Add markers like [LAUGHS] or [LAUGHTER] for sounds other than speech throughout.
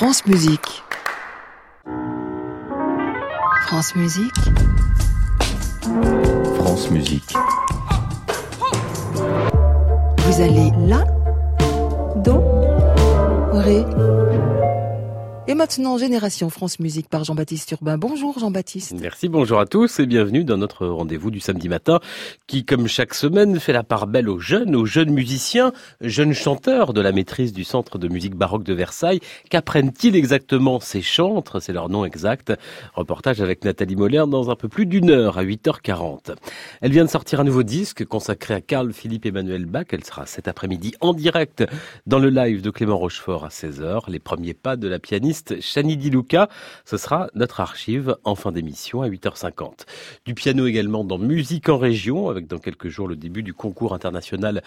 France Musique. France Musique. France Musique. Vous allez là, do, ré. Et maintenant, Génération France Musique par Jean-Baptiste Urbain. Bonjour Jean-Baptiste. Merci, bonjour à tous et bienvenue dans notre rendez-vous du samedi matin qui, comme chaque semaine, fait la part belle aux jeunes, aux jeunes musiciens, jeunes chanteurs de la maîtrise du Centre de musique baroque de Versailles. Qu'apprennent-ils exactement ces chantres? C'est leur nom exact. Reportage avec Nathalie Moller dans un peu plus d'une heure à 8h40. Elle vient de sortir un nouveau disque consacré à Carl Philippe Emmanuel Bach. Elle sera cet après-midi en direct dans le live de Clément Rochefort à 16h. Les premiers pas de la pianiste Chani Di Luca. Ce sera notre archive en fin d'émission à 8h50. Du piano également dans Musique en région, avec dans quelques jours le début du concours international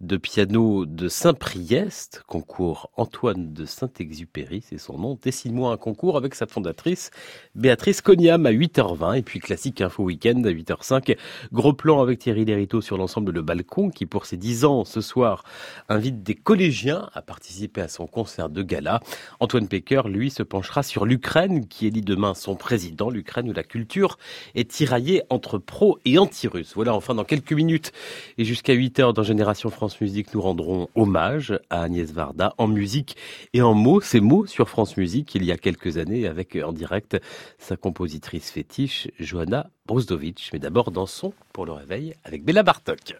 de piano de Saint-Priest, concours Antoine de Saint-Exupéry, c'est son nom. Dessine-moi un concours avec sa fondatrice Béatrice Cognam à 8h20 et puis classique info week-end à 8h05. Gros plan avec Thierry Lériteau sur l'ensemble de Balcon qui pour ses 10 ans ce soir invite des collégiens à participer à son concert de gala. Antoine Pecker, lui, lui, se penchera sur l'Ukraine, qui élit demain son président, l'Ukraine où la culture est tiraillée entre pro et anti-russe. Voilà, enfin, dans quelques minutes et jusqu'à 8 heures dans Génération France Musique, nous rendrons hommage à Agnès Varda en musique et en mots. Ces mots sur France Musique il y a quelques années avec en direct sa compositrice fétiche, Johanna Brusdovich. Mais d'abord, dansons pour le réveil avec Bella Bartok.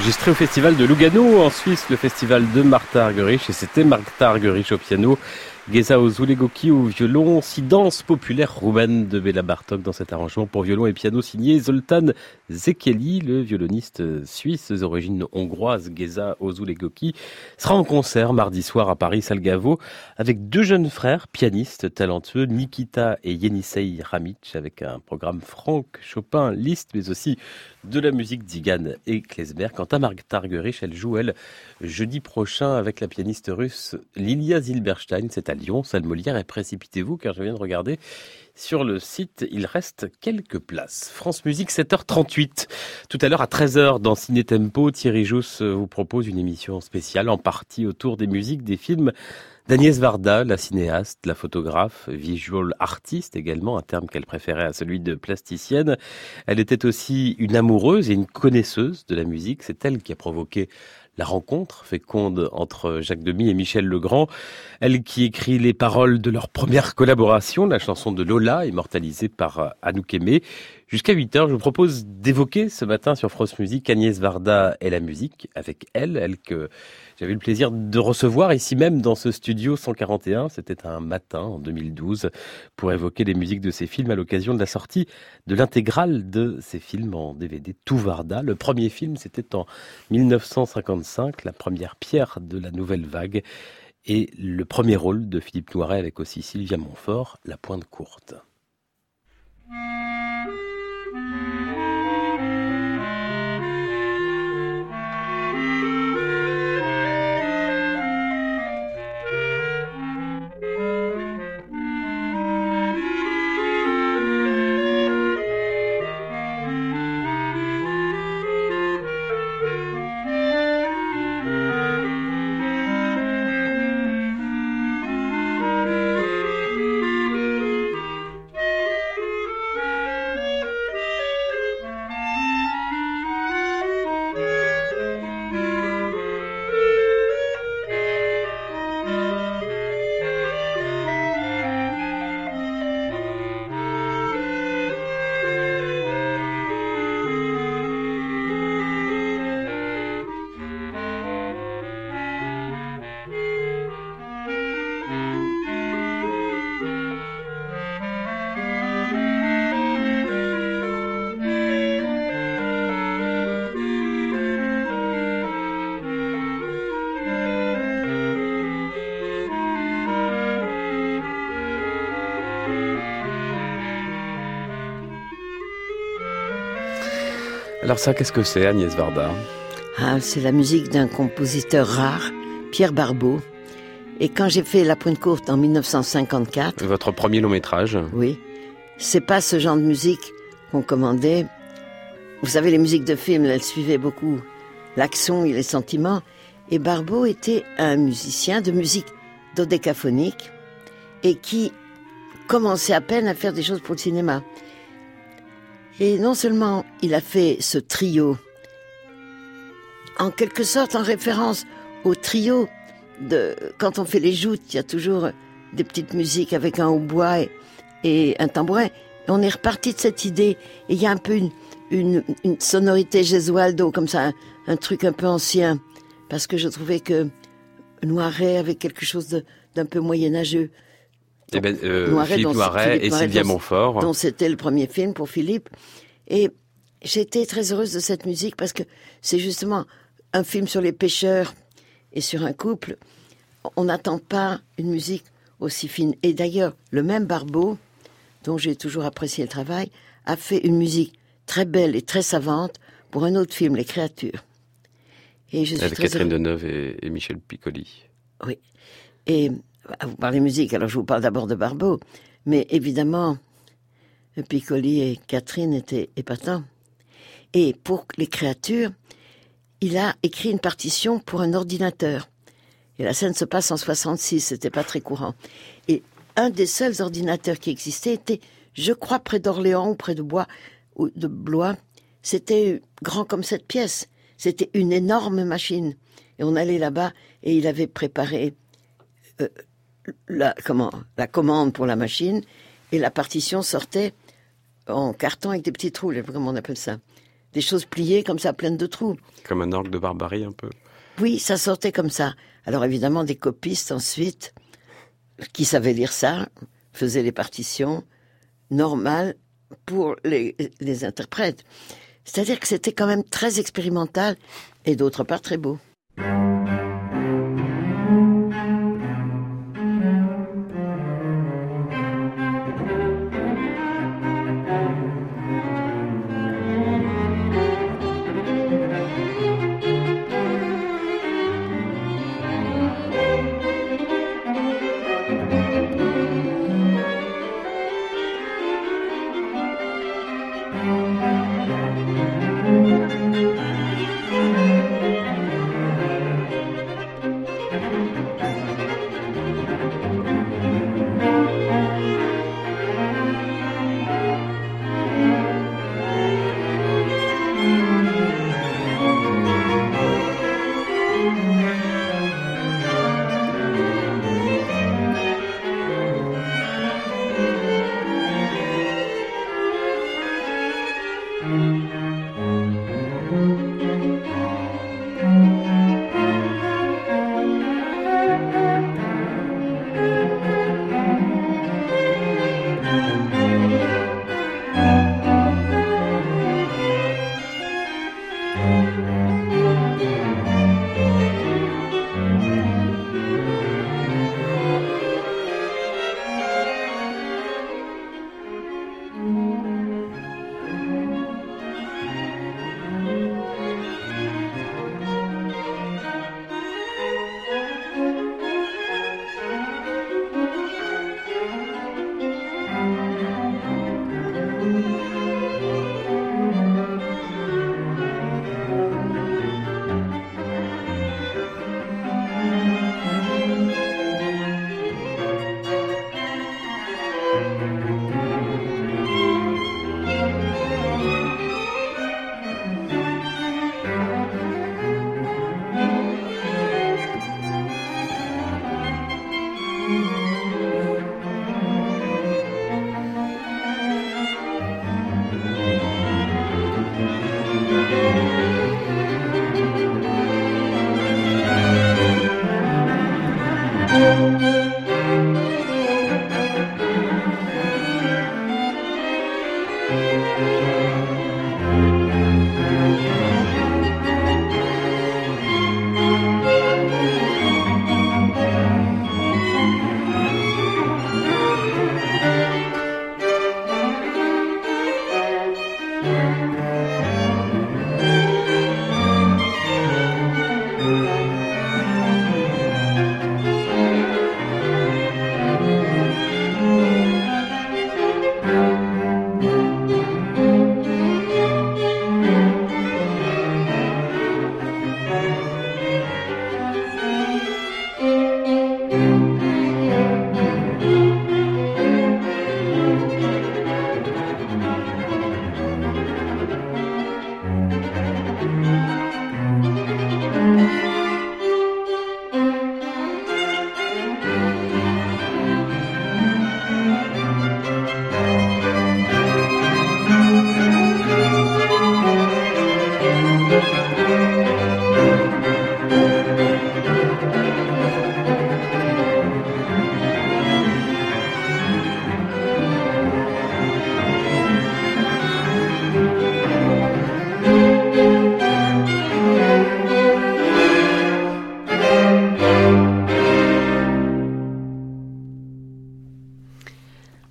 Enregistré au festival de Lugano en Suisse, le festival de Martha Argerich, et c'était Martha Argerich au piano, Geza Ozulegoki au violon, si danse populaire roumaine de Béla Bartok dans cet arrangement pour violon et piano signé Zoltan Zekeli, le violoniste suisse d'origine hongroise Geza Ozulegoki, sera en concert mardi soir à Paris Salgavo avec deux jeunes frères pianistes talentueux, Nikita et Yenisei Ramic, avec un programme Franck Chopin, Liszt, mais aussi de la musique d'Igan et Klesberg. Quant à Martha Argerich, elle joue, elle, jeudi prochain avec la pianiste russe Lilia Zilberstein. C'est à Lyon, salle Molière. Et précipitez-vous, car je viens de regarder sur le site, il reste quelques places. France Musique, 7h38. Tout à l'heure, à 13h, dans Ciné Tempo, Thierry Jousse vous propose une émission spéciale en partie autour des musiques des films d'Agnès Varda, la cinéaste, la photographe, visual artiste également, un terme qu'elle préférait à celui de plasticienne. Elle était aussi une amoureuse et une connaisseuse de la musique. C'est elle qui a provoqué la rencontre féconde entre Jacques Demy et Michel Legrand. Elle qui écrit les paroles de leur première collaboration, la chanson de Lola, immortalisée par Anouk Aimé. Jusqu'à 8 heures, je vous propose d'évoquer ce matin sur France Musique Agnès Varda et la musique avec elle, elle que j'avais le plaisir de recevoir ici même dans ce studio 141. C'était un matin en 2012 pour évoquer les musiques de ses films à l'occasion de la sortie de l'intégrale de ces films en DVD Tout Varda. Le premier film, c'était en 1955, la première pierre de la nouvelle vague et le premier rôle de Philippe Noiret avec aussi Sylvia Montfort, La Pointe Courte. Alors ça, qu'est-ce que c'est Agnès Varda ah, C'est la musique d'un compositeur rare, Pierre Barbeau. Et quand j'ai fait La Pointe Courte en 1954... Votre premier long métrage Oui. C'est pas ce genre de musique qu'on commandait. Vous savez, les musiques de films, elles suivaient beaucoup l'action et les sentiments. Et Barbeau était un musicien de musique dodécaphonique et qui commençait à peine à faire des choses pour le cinéma. Et non seulement il a fait ce trio, en quelque sorte en référence au trio de quand on fait les joutes, il y a toujours des petites musiques avec un hautbois et, un tambourin. on est reparti de cette idée. Et il y a un peu une, une, une sonorité Gesualdo, comme ça, un, truc un peu ancien, parce que je trouvais que Noiret avait quelque chose d'un peu moyenâgeux. Eh ben, euh, Philippe Noiret et Sylvia Montfort. Dont c'était le premier film pour Philippe. Et j'étais très heureuse de cette musique parce que c'est justement un film sur les pêcheurs et sur un couple. On n'attend pas une musique aussi fine. Et d'ailleurs, le même Barbeau, dont j'ai toujours apprécié le travail, a fait une musique très belle et très savante pour un autre film, Les Créatures. Et je suis Avec Catherine Deneuve et, et Michel Piccoli. Oui. Et vous parlez musique, alors je vous parle d'abord de Barbeau. Mais évidemment, Piccoli et Catherine étaient épatants. Et pour les créatures, il a écrit une partition pour un ordinateur. Et la scène se passe en 66, c'était pas très courant. Et un des seuls ordinateurs qui existait était, je crois, près d'Orléans ou près de Blois. C'était grand comme cette pièce. C'était une énorme machine. Et on allait là-bas et il avait préparé euh, la, comment, la commande pour la machine et la partition sortait en carton avec des petits trous, comment on appelle ça Des choses pliées comme ça, pleines de trous. Comme un orgue de barbarie un peu. Oui, ça sortait comme ça. Alors évidemment, des copistes ensuite, qui savaient lire ça, faisaient les partitions normales pour les, les interprètes. C'est-à-dire que c'était quand même très expérimental et d'autre part très beau.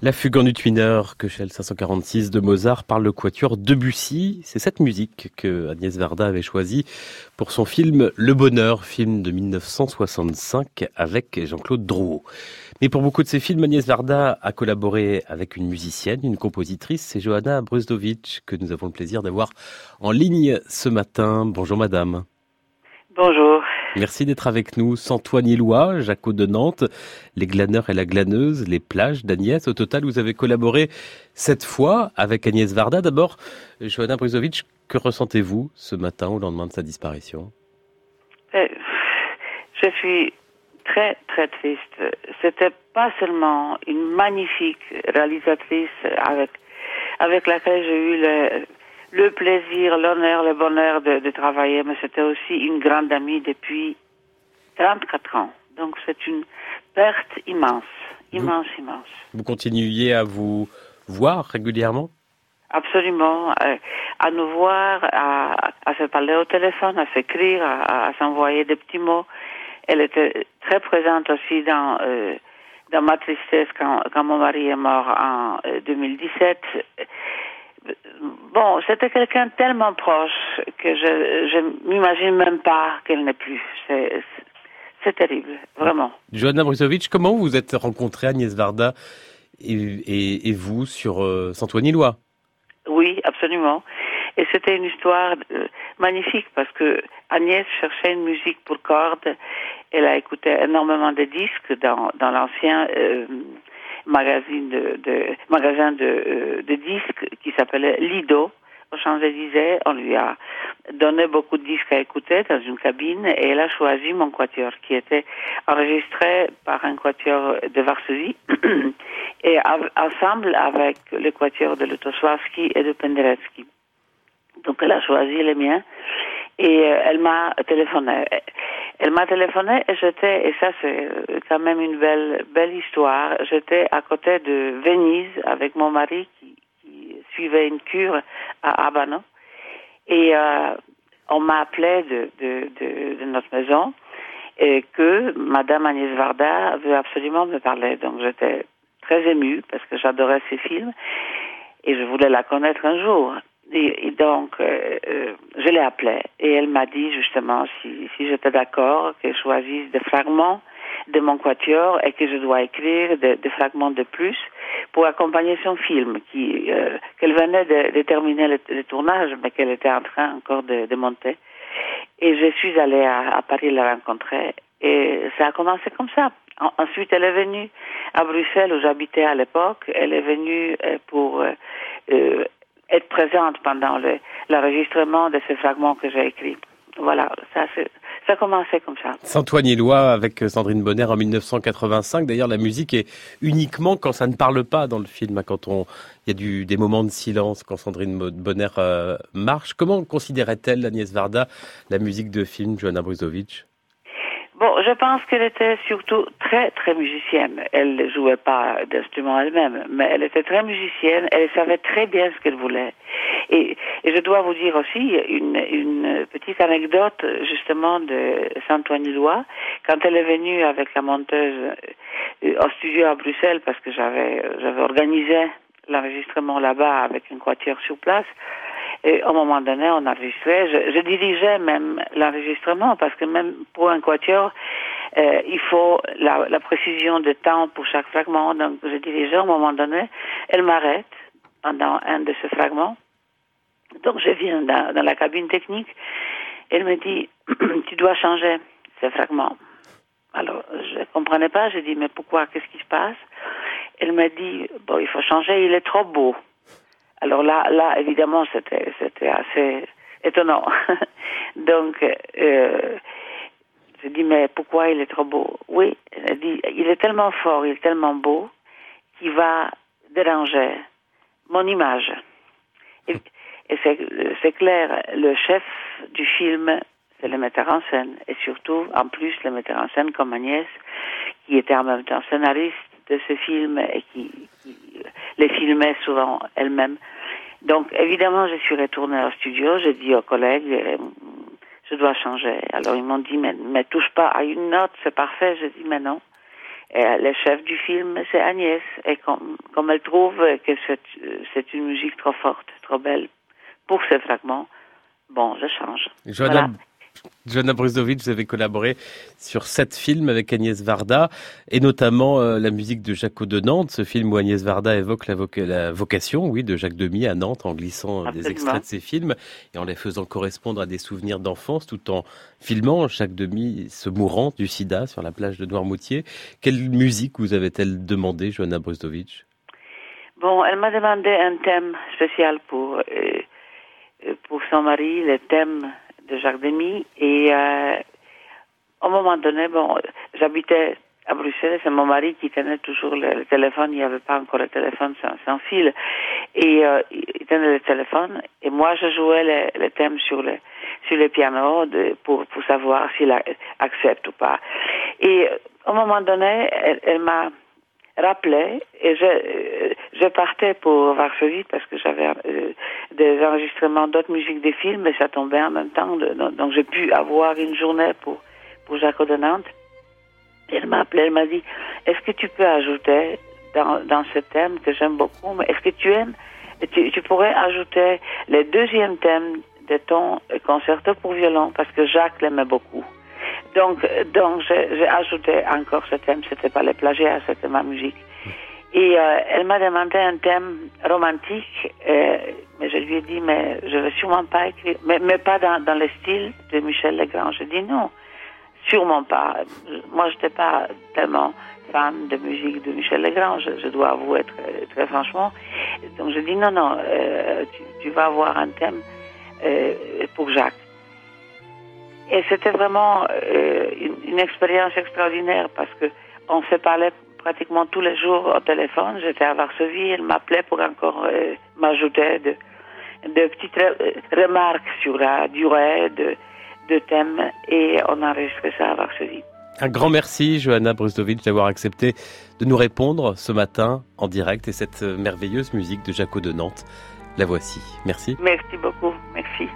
La fugue en utmineur, que Shell 546 de Mozart par le quatuor Debussy. C'est cette musique que Agnès Varda avait choisie pour son film Le Bonheur, film de 1965 avec Jean-Claude Drouot. Mais pour beaucoup de ses films, Agnès Varda a collaboré avec une musicienne, une compositrice, c'est Johanna Brusdovic que nous avons le plaisir d'avoir en ligne ce matin. Bonjour madame. Bonjour. Merci d'être avec nous. Santoine-Illois, Jaco de Nantes, les glaneurs et la glaneuse, les plages d'Agnès. Au total, vous avez collaboré cette fois avec Agnès Varda. D'abord, Johanna Brizovic, que ressentez-vous ce matin au lendemain de sa disparition? Euh, Je suis très, très triste. C'était pas seulement une magnifique réalisatrice avec, avec laquelle j'ai eu le, le plaisir, l'honneur, le bonheur de, de travailler, mais c'était aussi une grande amie depuis 34 ans. Donc c'est une perte immense, immense, immense. Vous continuiez à vous voir régulièrement? Absolument, euh, à nous voir, à, à, se parler au téléphone, à s'écrire, à, à s'envoyer des petits mots. Elle était très présente aussi dans euh, dans ma tristesse quand, quand mon mari est mort en 2017. Bon, c'était quelqu'un tellement proche que je je m'imagine même pas qu'elle n'est plus. C'est terrible, vraiment. Johanna Brusovic, comment vous êtes rencontrée Agnès Varda et, et, et vous sur euh, Saint-Ouen-Lois Oui, absolument. Et c'était une histoire euh, magnifique parce que Agnès cherchait une musique pour cordes. Elle a écouté énormément de disques dans, dans l'ancien euh, magazine de, magasin de, euh, de disques qui s'appelait Lido aux Champs-Élysées. On lui a donné beaucoup de disques à écouter dans une cabine et elle a choisi mon quatuor qui était enregistré par un quatuor de Varsovie [CLEARS THROAT] et ensemble avec le quatuor de Lutosławski et de Penderecki. Donc elle a choisi les miens et euh, elle m'a téléphoné. Elle m'a téléphoné et j'étais, et ça c'est quand même une belle, belle histoire, j'étais à côté de Venise avec mon mari qui, qui suivait une cure à Abano. Et euh, on m'a appelé de, de, de, de, notre maison et que Madame Agnès Varda veut absolument me parler. Donc j'étais très émue parce que j'adorais ses films et je voulais la connaître un jour. Et, donc, euh, euh, je l'ai appelée et elle m'a dit justement si, si j'étais d'accord qu'elle choisisse des fragments de mon quatuor et que je dois écrire des, des fragments de plus pour accompagner son film qui euh, qu'elle venait de, de terminer le, le, tournage mais qu'elle était en train encore de, de monter. Et je suis allée à, à, Paris la rencontrer et ça a commencé comme ça. En, ensuite, elle est venue à Bruxelles où j'habitais à l'époque. Elle est venue pour euh, être présente pendant l'enregistrement de ces fragments que j'ai écrits. Voilà, ça ça a commencé comme ça. Saint-Ouen-Éloi avec Sandrine Bonner en 1985. D'ailleurs, la musique est uniquement quand ça ne parle pas dans le film, quand on il y a du, des moments de silence quand Sandrine Bonner euh, marche. Comment considérait-elle Agnès Varda la musique de film Johanna Bruzovic Bon, je pense qu'elle était surtout très, très musicienne. Elle ne jouait pas d'instrument elle-même, mais elle était très musicienne. Elle savait très bien ce qu'elle voulait. Et, et, je dois vous dire aussi une, une petite anecdote, justement, de Saint-Ouen-Lois. Quand elle est venue avec la monteuse au studio à Bruxelles, parce que j'avais, j'avais organisé l'enregistrement là-bas avec une quatuor sur place, et au moment donné, on enregistrait. Je, je dirigeais même l'enregistrement parce que même pour un quatuor, euh, il faut la, la, précision de temps pour chaque fragment. Donc, je dirigeais au moment donné. Elle m'arrête pendant un de ces fragments. Donc, je viens dans, dans la cabine technique. Elle me dit, [CLEARS THROAT] tu dois changer ces fragments. Alors, je comprenais pas. J'ai dit, mais pourquoi? Qu'est-ce qui se passe? Elle m'a dit, bon, il faut changer. Il est trop beau. Alors là, là, évidemment, c'était, c'était assez étonnant. [LAUGHS] Donc, euh, je dis, mais pourquoi il est trop beau? Oui, il est tellement fort, il est tellement beau, qu'il va déranger mon image. Et, et c'est, c'est clair, le chef du film, c'est le metteur en scène. Et surtout, en plus, le metteur en scène comme Agnès, qui était en même temps scénariste de ce film et qui, qui les filmait souvent elle-même. Donc, évidemment, je suis retournée au studio, j'ai dit aux collègues, euh, je dois changer. Alors, ils m'ont dit, mais, mais touche pas à une note, c'est parfait. J'ai dit, mais non. Et le chef du film, c'est Agnès. Et comme, comme elle trouve que c'est, une musique trop forte, trop belle pour ces fragments, bon, je change. Joanna, Joanna Bruzovic, vous avez collaboré sur sept films avec Agnès Varda, et notamment euh, la musique de Jacques de Nantes, ce film où Agnès Varda évoque la, la vocation, oui, de Jacques Demy à Nantes en glissant euh, des extraits de ses films et en les faisant correspondre à des souvenirs d'enfance, tout en filmant Jacques Demy se mourant du sida sur la plage de Noirmoutier. Quelle musique vous avait-elle demandé, Joanna Bruzovic? Bon, elle m'a demandé un thème spécial pour, euh, pour son mari, le thème de Jacques Demy. Et euh, un moment donné, bon, j'habitais à Bruxelles, c'est mon mari qui tenait toujours le, téléphone, il n'y avait pas encore le téléphone sans, sans fil. Et euh, il tenait le téléphone, et moi je jouais le, le thème sur le, sur le piano pour, pour savoir s'il accepte ou pas. Et à un moment donné, elle m'a rappelé et je, je partais pour Varsovie parce que j'avais euh, des enregistrements d'autres musiques des films et ça tombait en même temps. Donc, j'ai pu avoir une journée pour, pour Jaco de elle m'a appelé, elle m'a dit, est-ce que tu peux ajouter dans, dans ce thème que j'aime beaucoup, mais est-ce que tu aimes, tu, tu pourrais ajouter le deuxième thème de ton concerto pour violon parce que Jacques l'aimait beaucoup. Donc, donc j'ai ajouté encore ce thème. C'était pas le plagiat, c'était ma musique. Et euh, elle m'a demandé un thème romantique, euh, mais je lui ai dit, mais je vais sûrement pas écrire, mais, mais pas dans, dans le style de Michel Legrand. Je dis non, sûrement pas. Moi, je n'étais pas tellement fan de musique de Michel Legrand, je, je dois avouer très, très, franchement. Donc, je dis non, non, euh, tu, tu, vas avoir un thème euh, pour Jacques. Et c'était vraiment euh, une, une, expérience extraordinaire parce que on se parlait pratiquement tous les jours au téléphone. J'étais à Varsovie, elle m'appelait pour encore euh, m'ajouter de, de petites re remarques sur la durée de, de thèmes et on a enregistré ça à Varsovie. Un grand merci, Johanna Brustovic, d'avoir accepté de nous répondre ce matin en direct et cette merveilleuse musique de Jaco de Nantes. La voici. Merci. Merci beaucoup. Merci.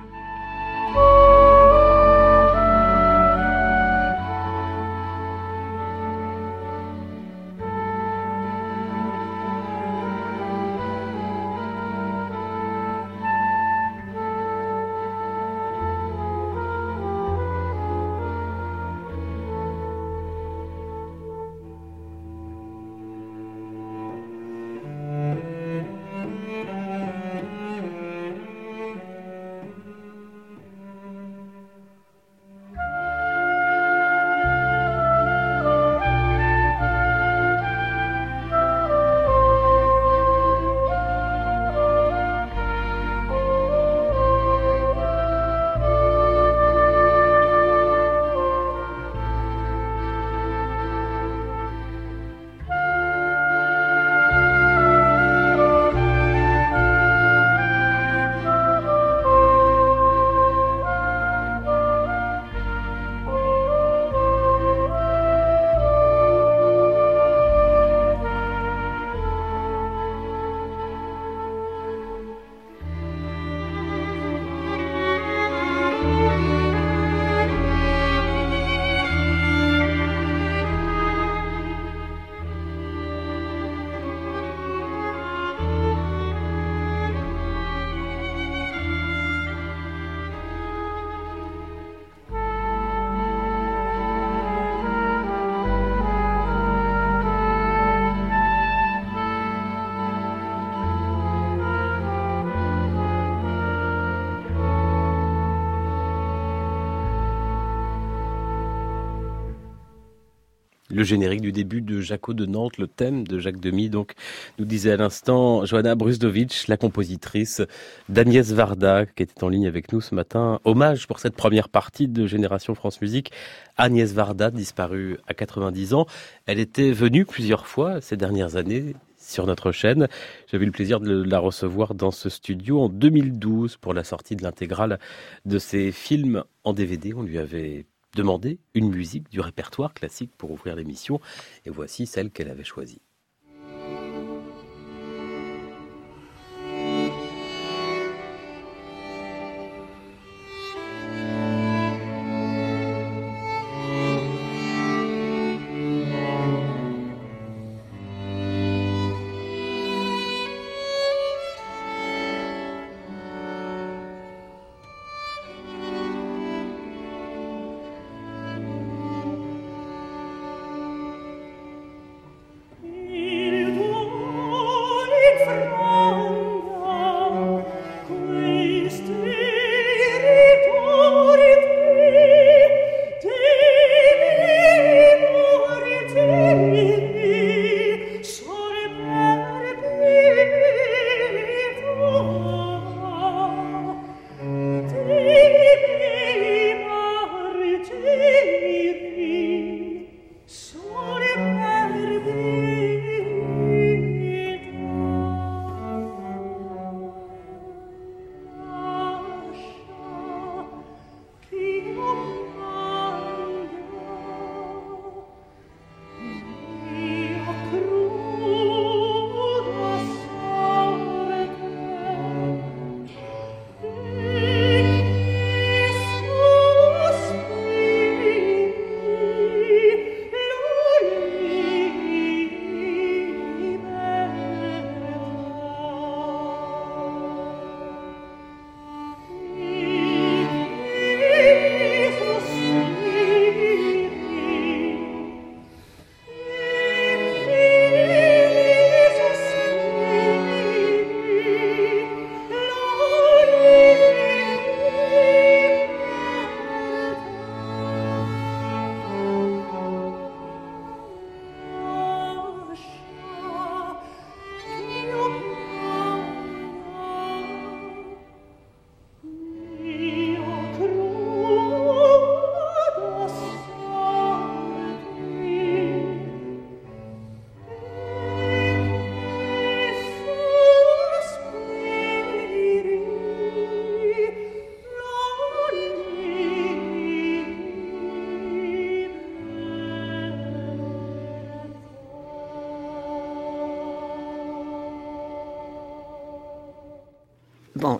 Le générique du début de Jaco de Nantes, le thème de Jacques Demy. Donc, nous disait à l'instant Johanna Brusdovic, la compositrice d'Agnès Varda, qui était en ligne avec nous ce matin. Hommage pour cette première partie de Génération France Musique. Agnès Varda, disparue à 90 ans. Elle était venue plusieurs fois ces dernières années sur notre chaîne. J'avais eu le plaisir de la recevoir dans ce studio en 2012 pour la sortie de l'intégrale de ses films en DVD. On lui avait demander une musique du répertoire classique pour ouvrir l'émission, et voici celle qu'elle avait choisie.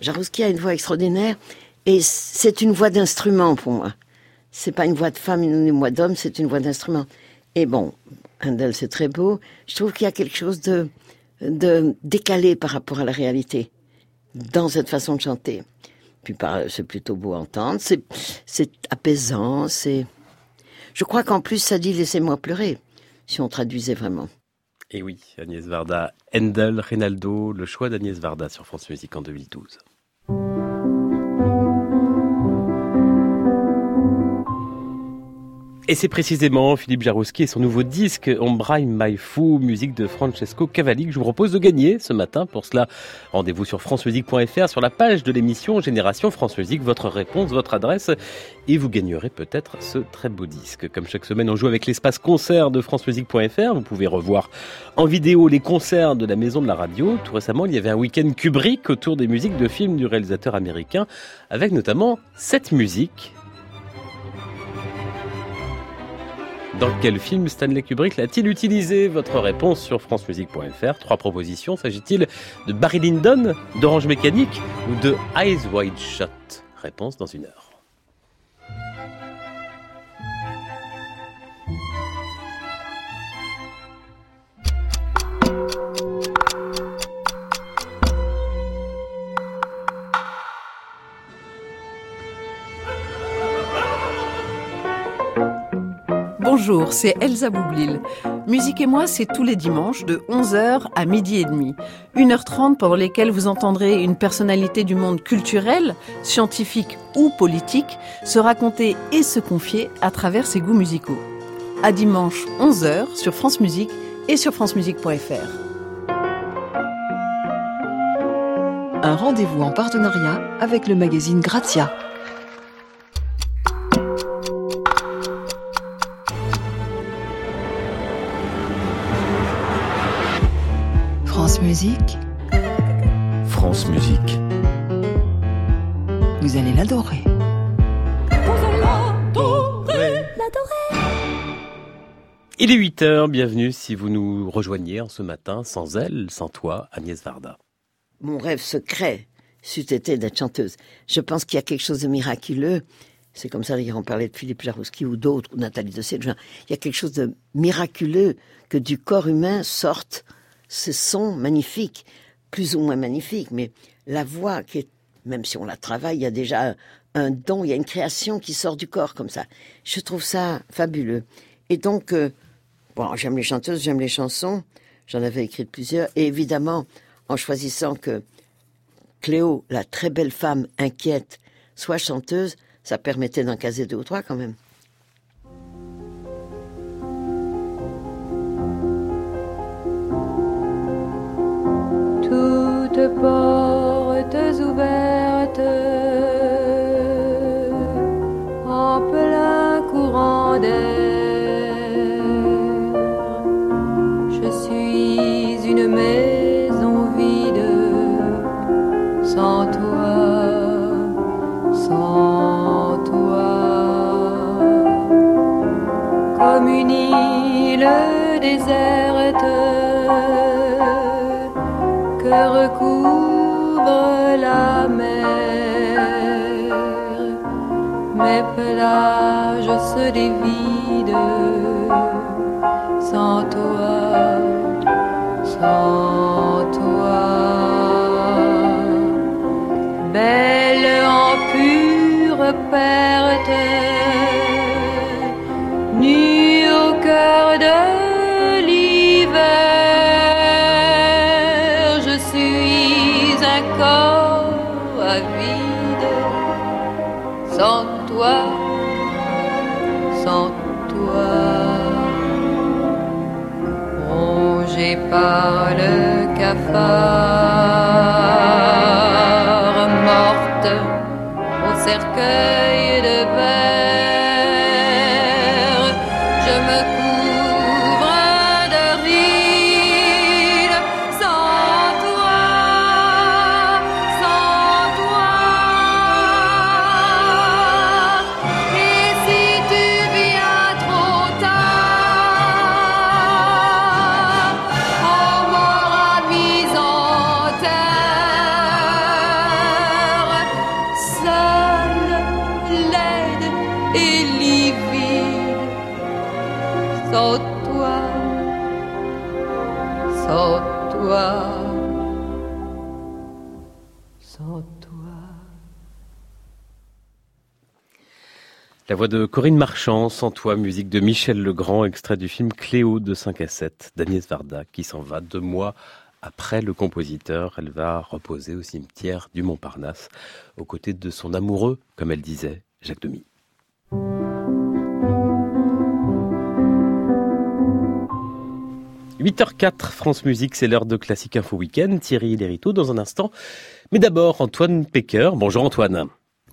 Jarouski a une voix extraordinaire et c'est une voix d'instrument pour moi. C'est pas une voix de femme, une voix d'homme, c'est une voix d'instrument. Et bon, Handel, c'est très beau. Je trouve qu'il y a quelque chose de, décalé par rapport à la réalité dans cette façon de chanter. Puis c'est plutôt beau à entendre, c'est apaisant, c'est. Je crois qu'en plus ça dit laissez-moi pleurer, si on traduisait vraiment. Et oui, Agnès Varda, Handel, Rinaldo, le choix d'Agnès Varda sur France Musique en 2012. Et c'est précisément Philippe Jarouski et son nouveau disque Ombraille My Fou, musique de Francesco Cavalli que je vous propose de gagner ce matin. Pour cela, rendez-vous sur francemusique.fr sur la page de l'émission Génération France Musique, votre réponse, votre adresse et vous gagnerez peut-être ce très beau disque. Comme chaque semaine, on joue avec l'espace concert de francemusique.fr. Vous pouvez revoir en vidéo les concerts de la Maison de la Radio. Tout récemment, il y avait un week-end Kubrick autour des musiques de films du réalisateur américain avec notamment cette musique Dans quel film Stanley Kubrick l'a-t-il utilisé Votre réponse sur francemusique.fr. Trois propositions. S'agit-il de Barry Lyndon, d'Orange Mécanique ou de Eyes Wide Shut? Réponse dans une heure. Bonjour, c'est Elsa Boublil. Musique et moi, c'est tous les dimanches de 11h à midi et demi. 1h30 pendant lesquelles vous entendrez une personnalité du monde culturel, scientifique ou politique se raconter et se confier à travers ses goûts musicaux. À dimanche 11h sur France Musique et sur francemusique.fr. Un rendez-vous en partenariat avec le magazine Grazia. Musique. France Musique. Vous allez l'adorer. Il est 8 heures, bienvenue si vous nous rejoignez en ce matin, sans elle, sans toi, Agnès Varda. Mon rêve secret, c'eût été d'être chanteuse. Je pense qu'il y a quelque chose de miraculeux. C'est comme ça, d'ailleurs, on parlait de Philippe Jarouski ou d'autres, ou Nathalie de Il y a quelque chose de miraculeux que du corps humain sorte ce son magnifique, plus ou moins magnifique, mais la voix qui est, même si on la travaille, il y a déjà un, don, il y a une création qui sort du corps comme ça. Je trouve ça fabuleux. Et donc, euh, bon, j'aime les chanteuses, j'aime les chansons, j'en avais écrit plusieurs, et évidemment, en choisissant que Cléo, la très belle femme inquiète, soit chanteuse, ça permettait d'en caser deux ou trois quand même. Portes ouvertes en plein courant d'air. Je suis une maison vide sans toi, sans toi, comme une île déserte recouvre la mer. Mes plages se dévident sans toi, sans toi. Belle en pure perte, par le cafard, morte au cercueil de de Corinne Marchand, Sans toi, musique de Michel Legrand, extrait du film Cléo de 5 à 7 d'Agnès Varda, qui s'en va deux mois après le compositeur. Elle va reposer au cimetière du Montparnasse, aux côtés de son amoureux, comme elle disait, Jacques Demy. 8h04, France Musique, c'est l'heure de Classique Info Week-end. Thierry Lériteau dans un instant. Mais d'abord, Antoine Pecker. Bonjour Antoine.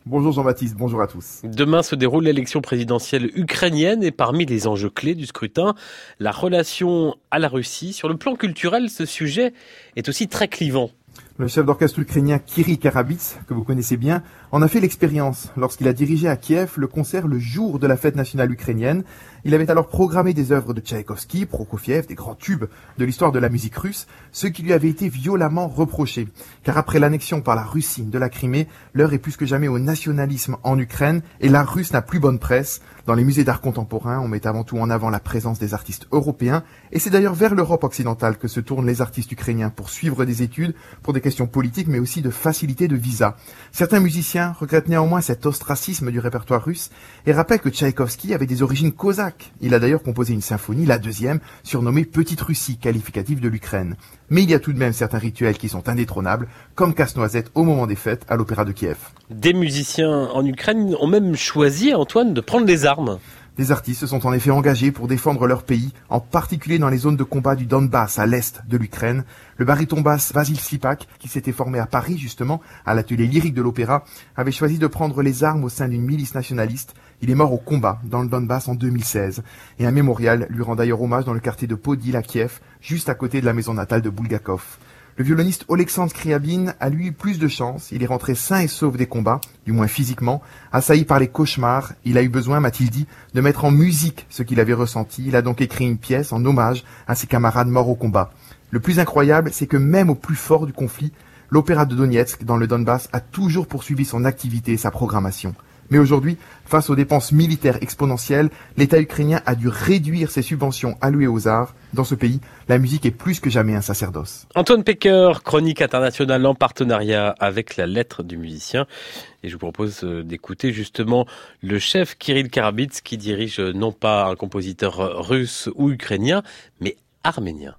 Bonjour Jean-Baptiste, bonjour à tous. Demain se déroule l'élection présidentielle ukrainienne et parmi les enjeux clés du scrutin, la relation à la Russie. Sur le plan culturel, ce sujet est aussi très clivant. Le chef d'orchestre ukrainien Kirill Karabits, que vous connaissez bien, en a fait l'expérience lorsqu'il a dirigé à Kiev le concert le jour de la fête nationale ukrainienne. Il avait alors programmé des œuvres de Tchaïkovski, Prokofiev, des grands tubes de l'histoire de la musique russe, ce qui lui avait été violemment reproché. Car après l'annexion par la Russie de la Crimée, l'heure est plus que jamais au nationalisme en Ukraine et la Russe n'a plus bonne presse. Dans les musées d'art contemporain, on met avant tout en avant la présence des artistes européens et c'est d'ailleurs vers l'Europe occidentale que se tournent les artistes ukrainiens pour suivre des études, pour des politiques mais aussi de facilité de visa. Certains musiciens regrettent néanmoins cet ostracisme du répertoire russe et rappellent que Tchaïkovski avait des origines cosaques il a d'ailleurs composé une symphonie, la deuxième, surnommée Petite Russie, qualificative de l'Ukraine. Mais il y a tout de même certains rituels qui sont indétrônables, comme Casse-Noisette au moment des fêtes à l'Opéra de Kiev. Des musiciens en Ukraine ont même choisi, Antoine, de prendre les armes. Des artistes se sont en effet engagés pour défendre leur pays, en particulier dans les zones de combat du Donbass à l'est de l'Ukraine. Le baryton basse Vasil Slipak, qui s'était formé à Paris justement, à l'atelier lyrique de l'opéra, avait choisi de prendre les armes au sein d'une milice nationaliste. Il est mort au combat dans le Donbass en 2016. Et un mémorial lui rend d'ailleurs hommage dans le quartier de Podil à Kiev, juste à côté de la maison natale de Bulgakov. Le violoniste Oleksandr Kriabin a lui plus de chance. Il est rentré sain et sauf des combats, du moins physiquement. Assailli par les cauchemars, il a eu besoin, m'a-t-il dit, de mettre en musique ce qu'il avait ressenti. Il a donc écrit une pièce en hommage à ses camarades morts au combat. Le plus incroyable, c'est que même au plus fort du conflit, l'opéra de Donetsk dans le Donbass a toujours poursuivi son activité et sa programmation. Mais aujourd'hui, face aux dépenses militaires exponentielles, l'État ukrainien a dû réduire ses subventions allouées aux arts. Dans ce pays, la musique est plus que jamais un sacerdoce. Antoine Pecker, chronique internationale en partenariat avec la lettre du musicien. Et je vous propose euh, d'écouter justement le chef Kirill Karabits qui dirige euh, non pas un compositeur euh, russe ou ukrainien, mais arménien.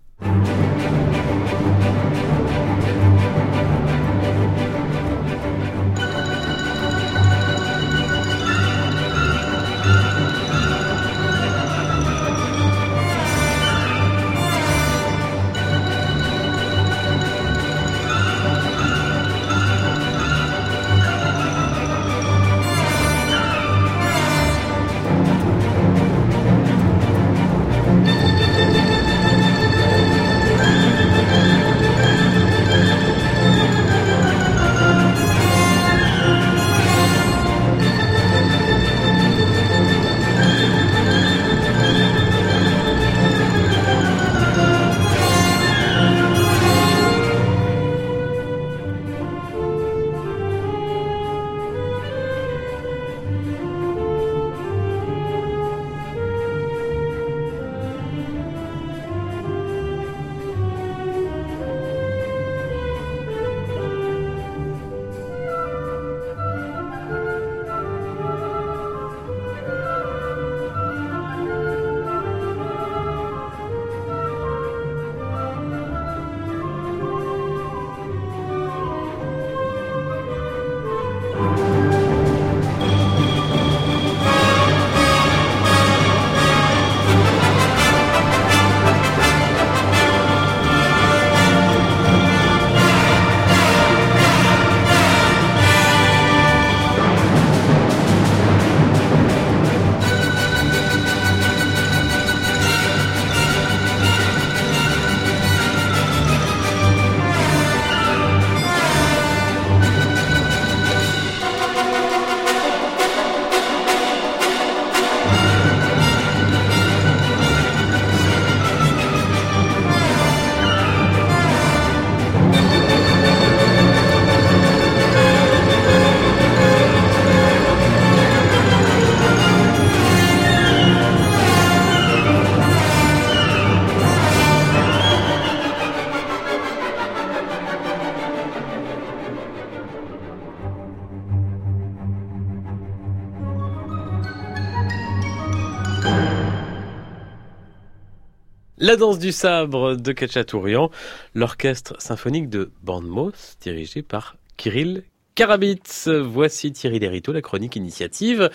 La danse du sabre de Kachatourian, l'orchestre symphonique de Bournemouth, dirigé par Kirill Karabitz. Voici Thierry Lériteau, la chronique initiative.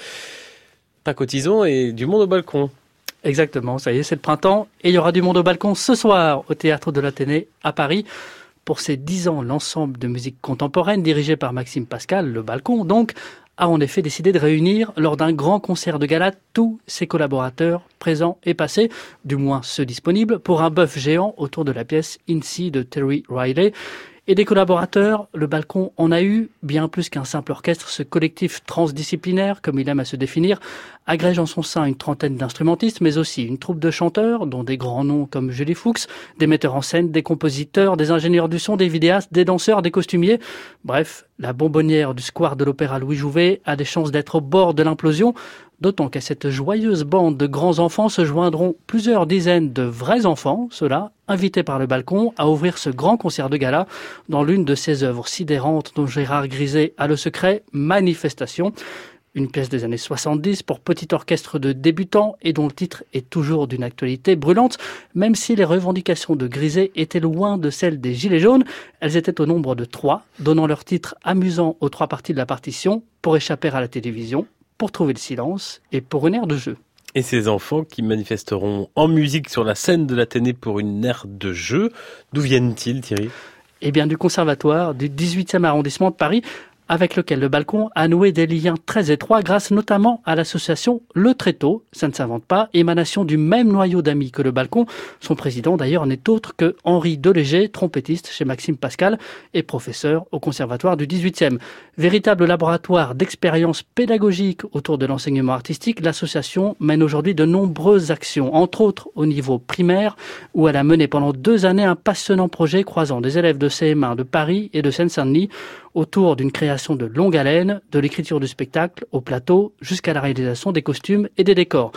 Pas cotisant et du monde au balcon. Exactement, ça y est, c'est le printemps et il y aura du monde au balcon ce soir au théâtre de l'Athénée à Paris. Pour ses dix ans, l'ensemble de musique contemporaine dirigé par Maxime Pascal, le balcon donc, a en effet décidé de réunir lors d'un grand concert de gala tous ses collaborateurs présents et passés, du moins ceux disponibles, pour un bœuf géant autour de la pièce Incy de Terry Riley. Et des collaborateurs, le balcon en a eu bien plus qu'un simple orchestre. Ce collectif transdisciplinaire, comme il aime à se définir, agrège en son sein une trentaine d'instrumentistes, mais aussi une troupe de chanteurs, dont des grands noms comme Julie Fuchs, des metteurs en scène, des compositeurs, des ingénieurs du son, des vidéastes, des danseurs, des costumiers. Bref, la bonbonnière du square de l'Opéra Louis Jouvet a des chances d'être au bord de l'implosion, D'autant qu'à cette joyeuse bande de grands enfants se joindront plusieurs dizaines de vrais enfants, ceux-là, invités par le balcon à ouvrir ce grand concert de gala dans l'une de ses œuvres sidérantes dont Gérard Griset a le secret, Manifestation. Une pièce des années 70 pour petit orchestre de débutants et dont le titre est toujours d'une actualité brûlante, même si les revendications de Griset étaient loin de celles des Gilets jaunes. Elles étaient au nombre de trois, donnant leur titre amusant aux trois parties de la partition pour échapper à la télévision, pour trouver le silence et pour une aire de jeu. Et ces enfants qui manifesteront en musique sur la scène de l'Athénée pour une aire de jeu, d'où viennent-ils Thierry? Eh bien, du conservatoire du 18e arrondissement de Paris, avec lequel le balcon a noué des liens très étroits grâce notamment à l'association Le Tréteau, ça ne s'invente pas, émanation du même noyau d'amis que le balcon. Son président d'ailleurs n'est autre que Henri Deléger, trompettiste chez Maxime Pascal et professeur au conservatoire du 18e. Véritable laboratoire d'expérience pédagogique autour de l'enseignement artistique, l'association mène aujourd'hui de nombreuses actions, entre autres au niveau primaire, où elle a mené pendant deux années un passionnant projet croisant des élèves de CM1 de Paris et de Seine-Saint-Denis autour d'une création de longue haleine, de l'écriture du spectacle au plateau jusqu'à la réalisation des costumes et des décors.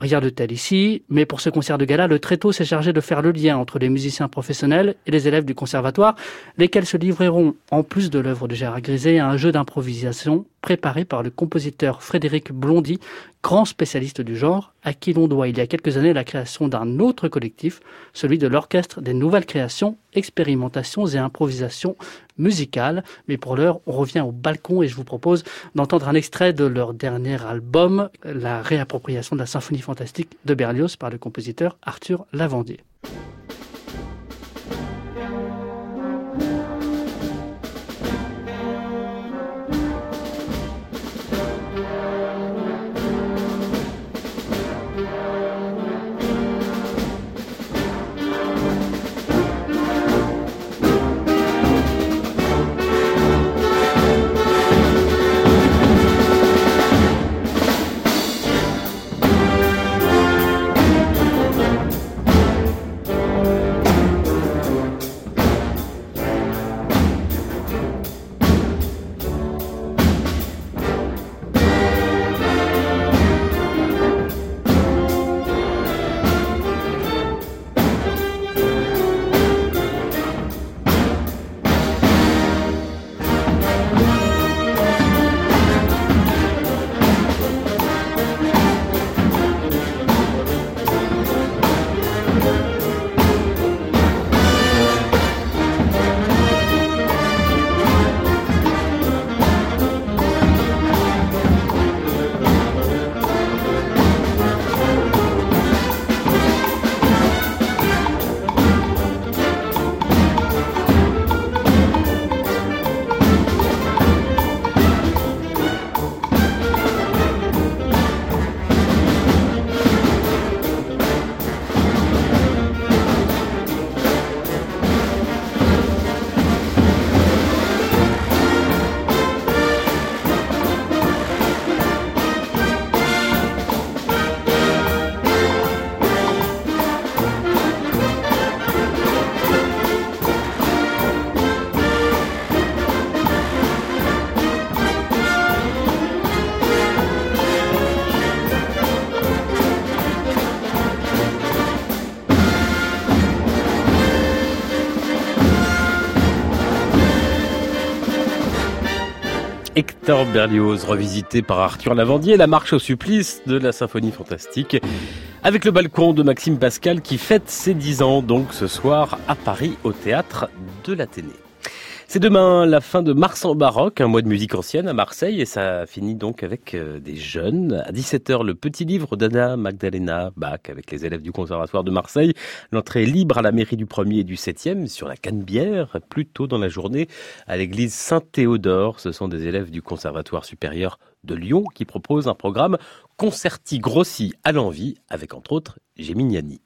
Rien de tel ici, mais pour ce concert de gala, le tréteau s'est chargé de faire le lien entre les musiciens professionnels et les élèves du conservatoire, lesquels se livreront, en plus de l'œuvre de Gérard Griset, à un jeu d'improvisation préparé par le compositeur Frédéric Blondy, grand spécialiste du genre, à qui l'on doit il y a quelques années la création d'un autre collectif, celui de l'Orchestre des Nouvelles Créations, Expérimentations et Improvisations Musicales. Mais pour l'heure, on revient au balcon et je vous propose d'entendre un extrait de leur dernier album, la réappropriation de la symphonie fantastique de Berlioz par le compositeur Arthur Lavandier. Hector Berlioz, revisité par Arthur Lavandier, la marche au supplice de la symphonie fantastique avec le balcon de Maxime Pascal qui fête ses 10 ans donc ce soir à Paris au théâtre de l'Athénée. C'est demain la fin de Mars en baroque, un mois de musique ancienne à Marseille, et ça finit donc avec euh, des jeunes. À 17h, le petit livre d'Anna Magdalena Bach avec les élèves du Conservatoire de Marseille. L'entrée libre à la mairie du 1er et du 7e sur la Canebière, plus tôt dans la journée à l'église Saint-Théodore. Ce sont des élèves du Conservatoire supérieur de Lyon qui proposent un programme concerti grossi à l'envie avec entre autres Géminiani.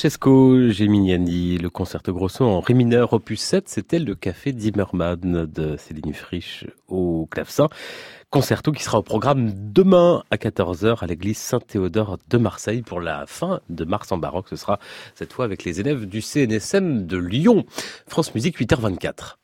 Francesco Geminiani, le concerto grosso en ré mineur opus 7, c'était le café Zimmermann de Céline Frisch au clavecin. Concerto qui sera au programme demain à 14h à l'église Saint-Théodore de Marseille pour la fin de mars en baroque. Ce sera cette fois avec les élèves du CNSM de Lyon. France Musique 8h24.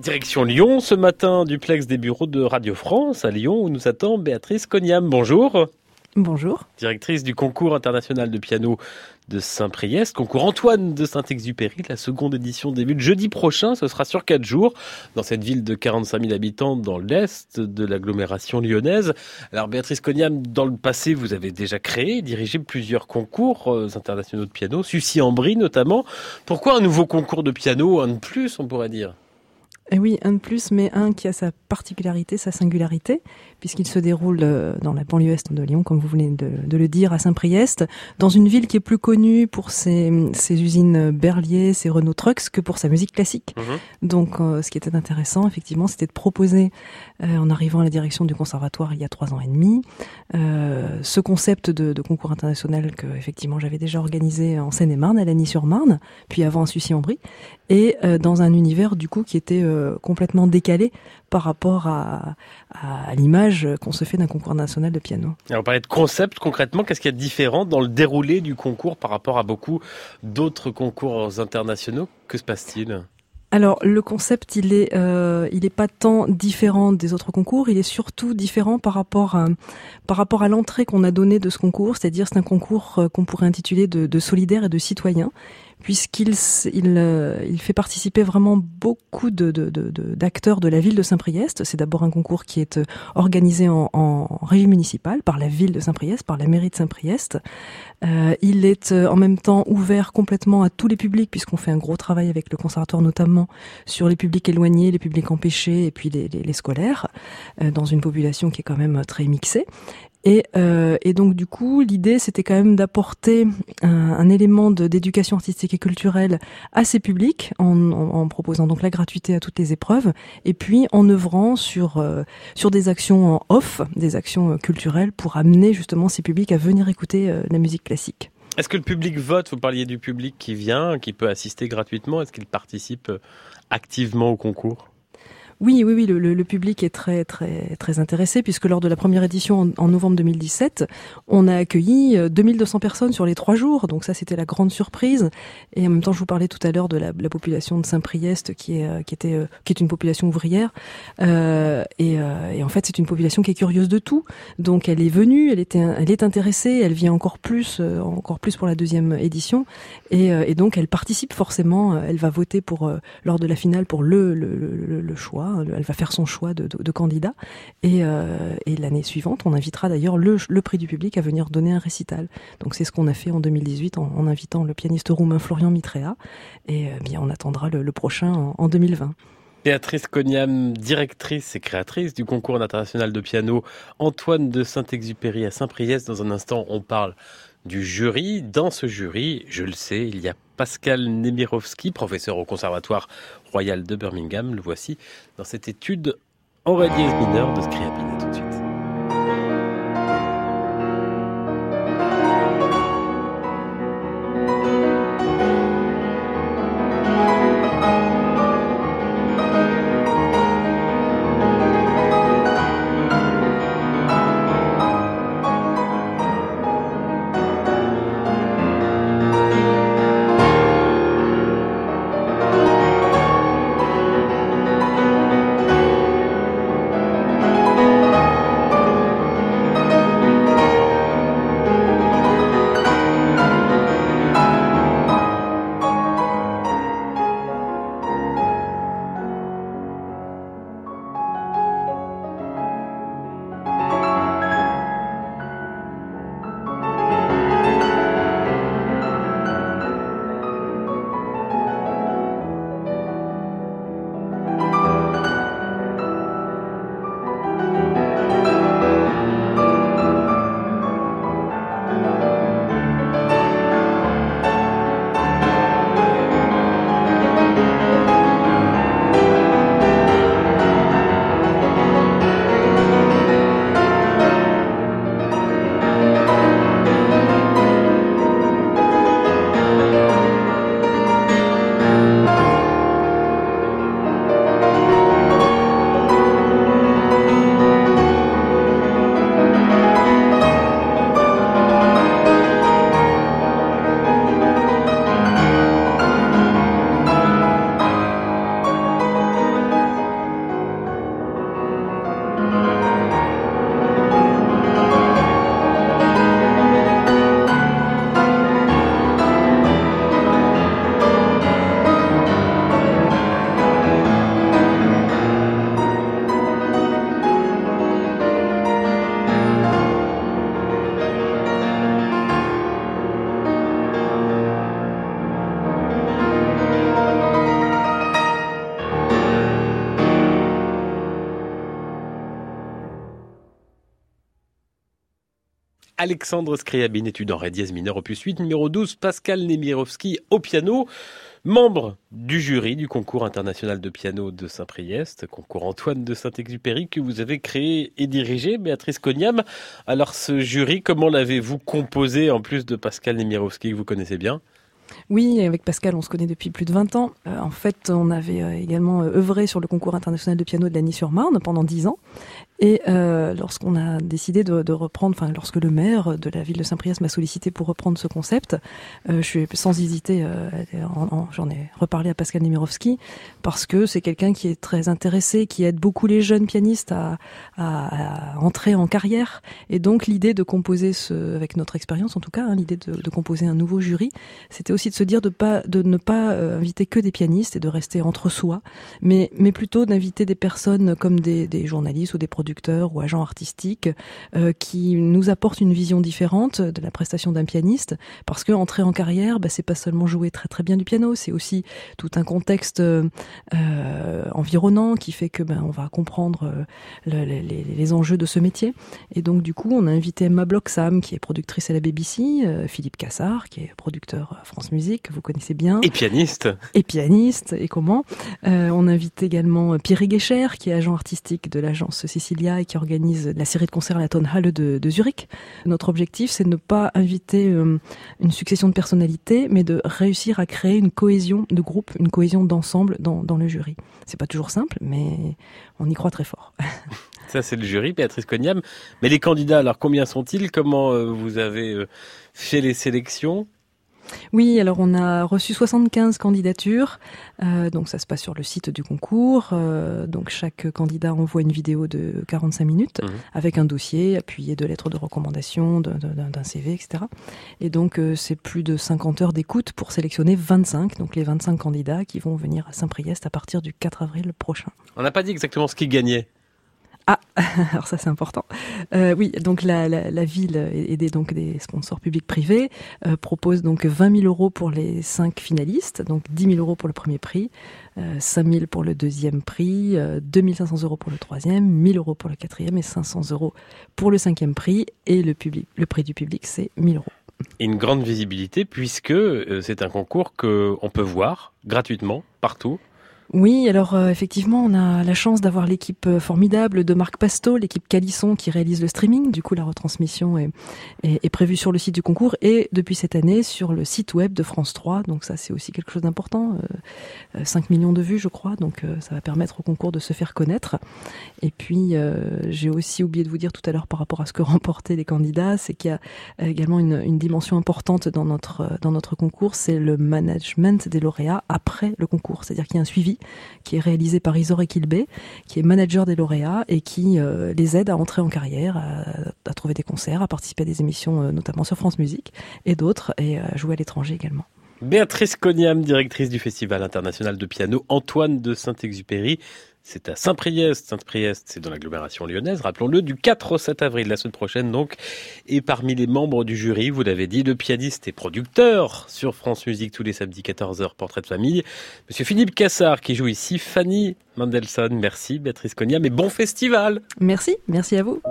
Direction Lyon, ce matin, duplex des bureaux de Radio France à Lyon, où nous attend Béatrice Cognam. Bonjour. Bonjour. Directrice du concours international de piano de Saint-Priest, concours Antoine de Saint-Exupéry. La seconde édition débute jeudi prochain, ce sera sur quatre jours, dans cette ville de 45 000 habitants dans l'est de l'agglomération lyonnaise. Alors Béatrice Cognam, dans le passé, vous avez déjà créé, dirigé plusieurs concours euh, internationaux de piano, Sucy-en-Brie notamment. Pourquoi un nouveau concours de piano, un de plus, on pourrait dire? Et eh oui, un de plus, mais un qui a sa particularité, sa singularité, puisqu'il se déroule euh, dans la banlieue est de Lyon, comme vous venez de, le dire, à Saint-Priest, dans une ville qui est plus connue pour ses, usines Berlier, ses Renault Trucks, que pour sa musique classique. Mhm. Donc, euh, ce qui était intéressant, effectivement, c'était de proposer, euh, en arrivant à la direction du conservatoire il y a trois ans et demi, ce concept de, concours international que, effectivement, j'avais déjà organisé en Seine-et-Marne, à Lagny-sur-Marne, puis avant à Sucy-en-Brie, et dans un univers, du coup, qui était euh, complètement décalé par rapport à, l'image qu'on se fait d'un concours national de piano. on parlait de concept concrètement, qu'est-ce qu'il y a de différent dans le déroulé du concours par rapport à beaucoup d'autres concours internationaux? Que se passe-t-il? Alors le concept, il est, euh, il est pas tant différent des autres concours, il est surtout différent par rapport à, par rapport à l'entrée qu'on a donnée de ce concours, c'est-à-dire c'est un concours euh, qu'on pourrait intituler de, de solidaire et de citoyen, puisqu'il il, euh, fait participer vraiment beaucoup d'acteurs de, la ville de Saint-Priest. C'est d'abord un concours qui est euh, organisé en, en régie municipale par la ville de Saint-Priest, par la mairie de Saint-Priest. Euh, il est en même temps ouvert complètement à tous les publics, puisqu'on fait un gros travail avec le conservatoire notamment sur les publics éloignés, les publics empêchés et puis les scolaires, dans une population qui est quand même très mixée. Et, euh, et, donc du coup, l'idée, c'était quand même d'apporter un, élément d'éducation artistique et culturelle à ces publics, en, proposant donc la gratuité à toutes les épreuves, et puis en œuvrant sur euh, sur des actions en off, des actions euh, culturelles, pour amener justement ces publics à venir écouter la musique classique. Est-ce que le public vote? Vous parliez du public qui vient, qui peut assister gratuitement. Est-ce qu'il participe activement au concours? Oui, oui, oui, le, public est très, très, très intéressé puisque lors de la première édition en, novembre 2017, on a accueilli 2200 euh, personnes sur les trois jours. Donc ça, c'était la grande surprise. Et en même temps, je vous parlais tout à l'heure de la, la, population de Saint-Priest qui est, euh, qui était, euh, qui est une population ouvrière. Et, en fait, c'est une population qui est curieuse de tout. Donc elle est venue, elle était, elle est intéressée, elle vient encore plus, encore plus pour la deuxième édition. Et, donc elle participe forcément. Elle va voter pour lors de la finale pour le, le choix elle va faire son choix de, candidat. Euh, et, l'année suivante, on invitera d'ailleurs le, prix du public à venir donner un récital. Donc c'est ce qu'on a fait en 2018 en, invitant le pianiste roumain Florian Mitrea. Et euh, bien on attendra le, prochain en, 2020. Béatrice Cognam, directrice et créatrice du concours international de piano Antoine de Saint-Exupéry à Saint-Priest. Dans un instant, on parle du jury. Dans ce jury, je le sais, il y a Pascal Nemirovski, professeur au Conservatoire Royal de Birmingham. Le voici dans cette étude en dièse mineur de Scriabine. Alexandre Scriabine, étude en ré dièse mineur opus 8, numéro 12, Pascal Nemirovski au piano. Membre du jury du concours international de piano de Saint-Priest, concours Antoine de Saint-Exupéry que vous avez créé et dirigé, Béatrice Cognam. Alors ce jury, comment l'avez-vous composé en plus de Pascal Nemirovski que vous connaissez bien? Oui, avec Pascal, on se connaît depuis plus de 20 ans. Euh, en fait, on avait euh, également euh, œuvré sur le concours international de piano de Lagny-sur-Marne pendant 10 ans. Et euh, lorsqu'on a décidé de, de reprendre, enfin lorsque le maire de la ville de Saint-Priest m'a sollicité pour reprendre ce concept, euh, je suis sans hésiter, euh, j'en ai reparlé à Pascal Nemirovski parce que c'est quelqu'un qui est très intéressé, qui aide beaucoup les jeunes pianistes à, à, à entrer en carrière. Et donc l'idée de composer ce, avec notre expérience en tout cas, hein, l'idée de, de, composer un nouveau jury, c'était aussi de se dire de pas, de ne pas euh, inviter que des pianistes et de rester entre soi, mais mais plutôt d'inviter des personnes comme des, des journalistes ou des producteurs ou agents artistiques euh, qui nous apportent une vision différente de la prestation d'un pianiste parce que entrer en carrière bah, c'est pas seulement jouer très très bien du piano c'est aussi tout un contexte euh, environnant qui fait que ben on va comprendre euh, le, les, les, enjeux de ce métier. Et donc du coup on a invité Emma Blocksam qui est productrice à la BBC Philippe Cassard qui est producteur France Musique que vous connaissez bien. Et pianiste. Et pianiste et comment. Euh, on invite également Pierre Guécher qui est agent artistique de l'agence Et qui organise la série de concerts à la Tonhalle de, Zurich. Notre objectif, c'est de ne pas inviter euh, une succession de personnalités, mais de réussir à créer une cohésion de groupe, une cohésion d'ensemble dans, dans le jury. C'est pas toujours simple, mais on y croit très fort. Ça, c'est le jury, Béatrice Cognam. Mais les candidats, alors combien sont-ils? Comment euh, vous avez euh, fait les sélections? Oui, alors on a reçu 75 candidatures, euh, donc ça se passe sur le site du concours. Euh, donc chaque candidat envoie une vidéo de 45 minutes mmh. avec un dossier appuyé de lettres de recommandation, d'un CV, etc. Et donc euh, c'est plus de 50 heures d'écoute pour sélectionner 25, donc les 25 candidats qui vont venir à Saint-Priest à partir du 4 avril prochain. On n'a pas dit exactement ce qui gagnait. Ah, [LAUGHS] alors ça c'est important. Euh, oui, donc la, ville et des donc des sponsors publics privés euh, propose donc 20 000 euros pour les cinq finalistes, donc 10 000 euros pour le premier prix, euh, 5 000 pour le deuxième prix, euh, 2 500 euros pour le troisième, 1 000 euros pour le quatrième et 500 euros pour le cinquième prix. Et le le prix du public c'est 1 000 euros. Une grande visibilité puisque euh, c'est un concours que on peut voir gratuitement partout oui, alors euh, effectivement, on a la chance d'avoir l'équipe euh, formidable de Marc Pasto, l'équipe Calisson qui réalise le streaming. Du coup, la retransmission est, prévue sur le site du concours et depuis cette année sur le site web de France 3. Donc ça, c'est aussi quelque chose d'important. Euh, 5 millions de vues, je crois. Donc euh, ça va permettre au concours de se faire connaître. Et puis, euh, j'ai aussi oublié de vous dire tout à l'heure par rapport à ce que [LAUGHS] remportaient les candidats, c'est qu'il y a également une, une, dimension importante dans notre, dans notre concours, c'est le management des lauréats après le concours. C'est-à-dire qu'il y a un suivi qui est réalisé par Isor Kilbé, qui est manager des lauréats et qui euh, les aide à entrer en carrière, à, à, trouver des concerts, à participer à des émissions, euh, notamment sur France Musique et d'autres, et à jouer à l'étranger également. Béatrice Cognam, directrice du Festival international de piano Antoine de Saint-Exupéry. C'est à Saint-Priest. Saint-Priest, c'est dans l'agglomération lyonnaise, rappelons-le, du 4 au 7 avril, la semaine prochaine donc. Et parmi les membres du jury, vous l'avez dit, le pianiste et producteur sur France Musique tous les samedis 14h, portrait de famille, Monsieur Philippe Cassard qui joue ici, Fanny Mendelssohn. Merci Béatrice Cognam et bon festival. Merci, merci à vous.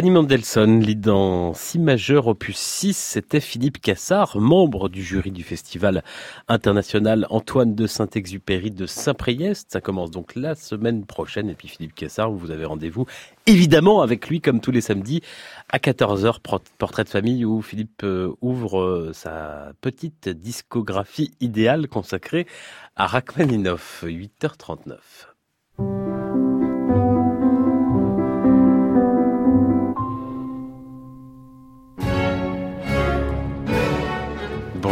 Fanny Mendelssohn lit dans Si majeur opus 6, c'était Philippe Cassard, membre du jury du festival international Antoine de Saint-Exupéry de Saint-Priest. Ça commence donc la semaine prochaine et puis Philippe Cassard, vous avez rendez-vous évidemment avec lui comme tous les samedis à 14h, portrait de famille où Philippe euh, ouvre euh, sa petite discographie idéale consacrée à Rachmaninoff, 8h39.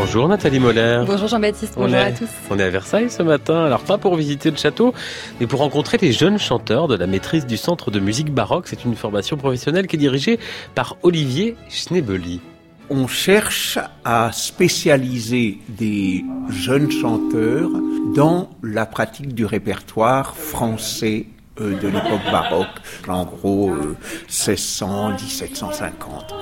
Bonjour Nathalie Moller. Bonjour Jean-Baptiste, bonjour à tous. On est à Versailles ce matin, alors pas pour visiter le château, mais pour rencontrer les jeunes chanteurs de la maîtrise du Centre de musique baroque. C'est une formation professionnelle qui est dirigée par Olivier Schnebeli. On cherche à spécialiser des jeunes chanteurs dans la pratique du répertoire français euh, de l'époque baroque, en gros 1600, 1750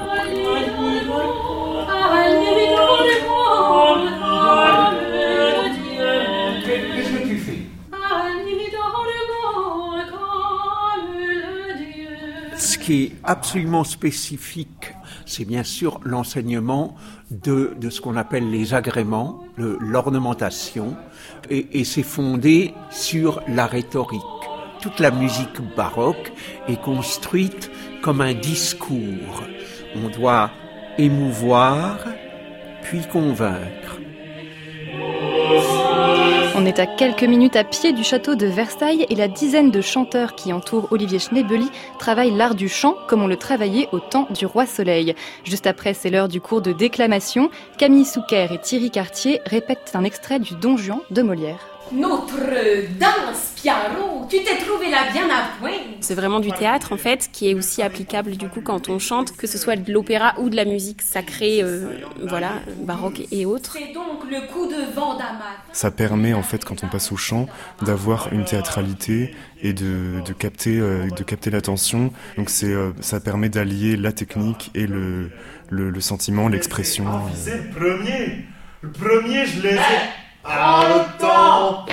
ce qui est absolument spécifique, c'est bien sûr l'enseignement de, de, ce qu'on appelle les agréments, l'ornementation, et, et c'est fondé sur la rhétorique. Toute la musique baroque est construite comme un discours. On doit émouvoir, On est à quelques minutes à pied du château de Versailles et la dizaine de chanteurs qui entourent Olivier Schnebeli travaillent l'art du chant comme on le travaillait au temps du roi Soleil. Juste après, c'est l'heure du cours de déclamation. Camille Souquer et Thierry Cartier répètent un extrait du Don Juan de Molière. Notre danse, Piaro, tu t'es trouvé là bien à point. C'est vraiment du théâtre en fait, qui est aussi applicable du coup quand on chante, que ce soit de l'opéra ou de la musique sacrée, euh, voilà, baroque et autres. C'est donc le coup de vent Ça permet en fait quand on passe au chant d'avoir une théâtralité et de, de capter, euh, de capter l'attention. Donc c'est, euh, ça permet d'allier la technique et le, le, le sentiment, l'expression. le premier, le premier je l'ai ah, le temps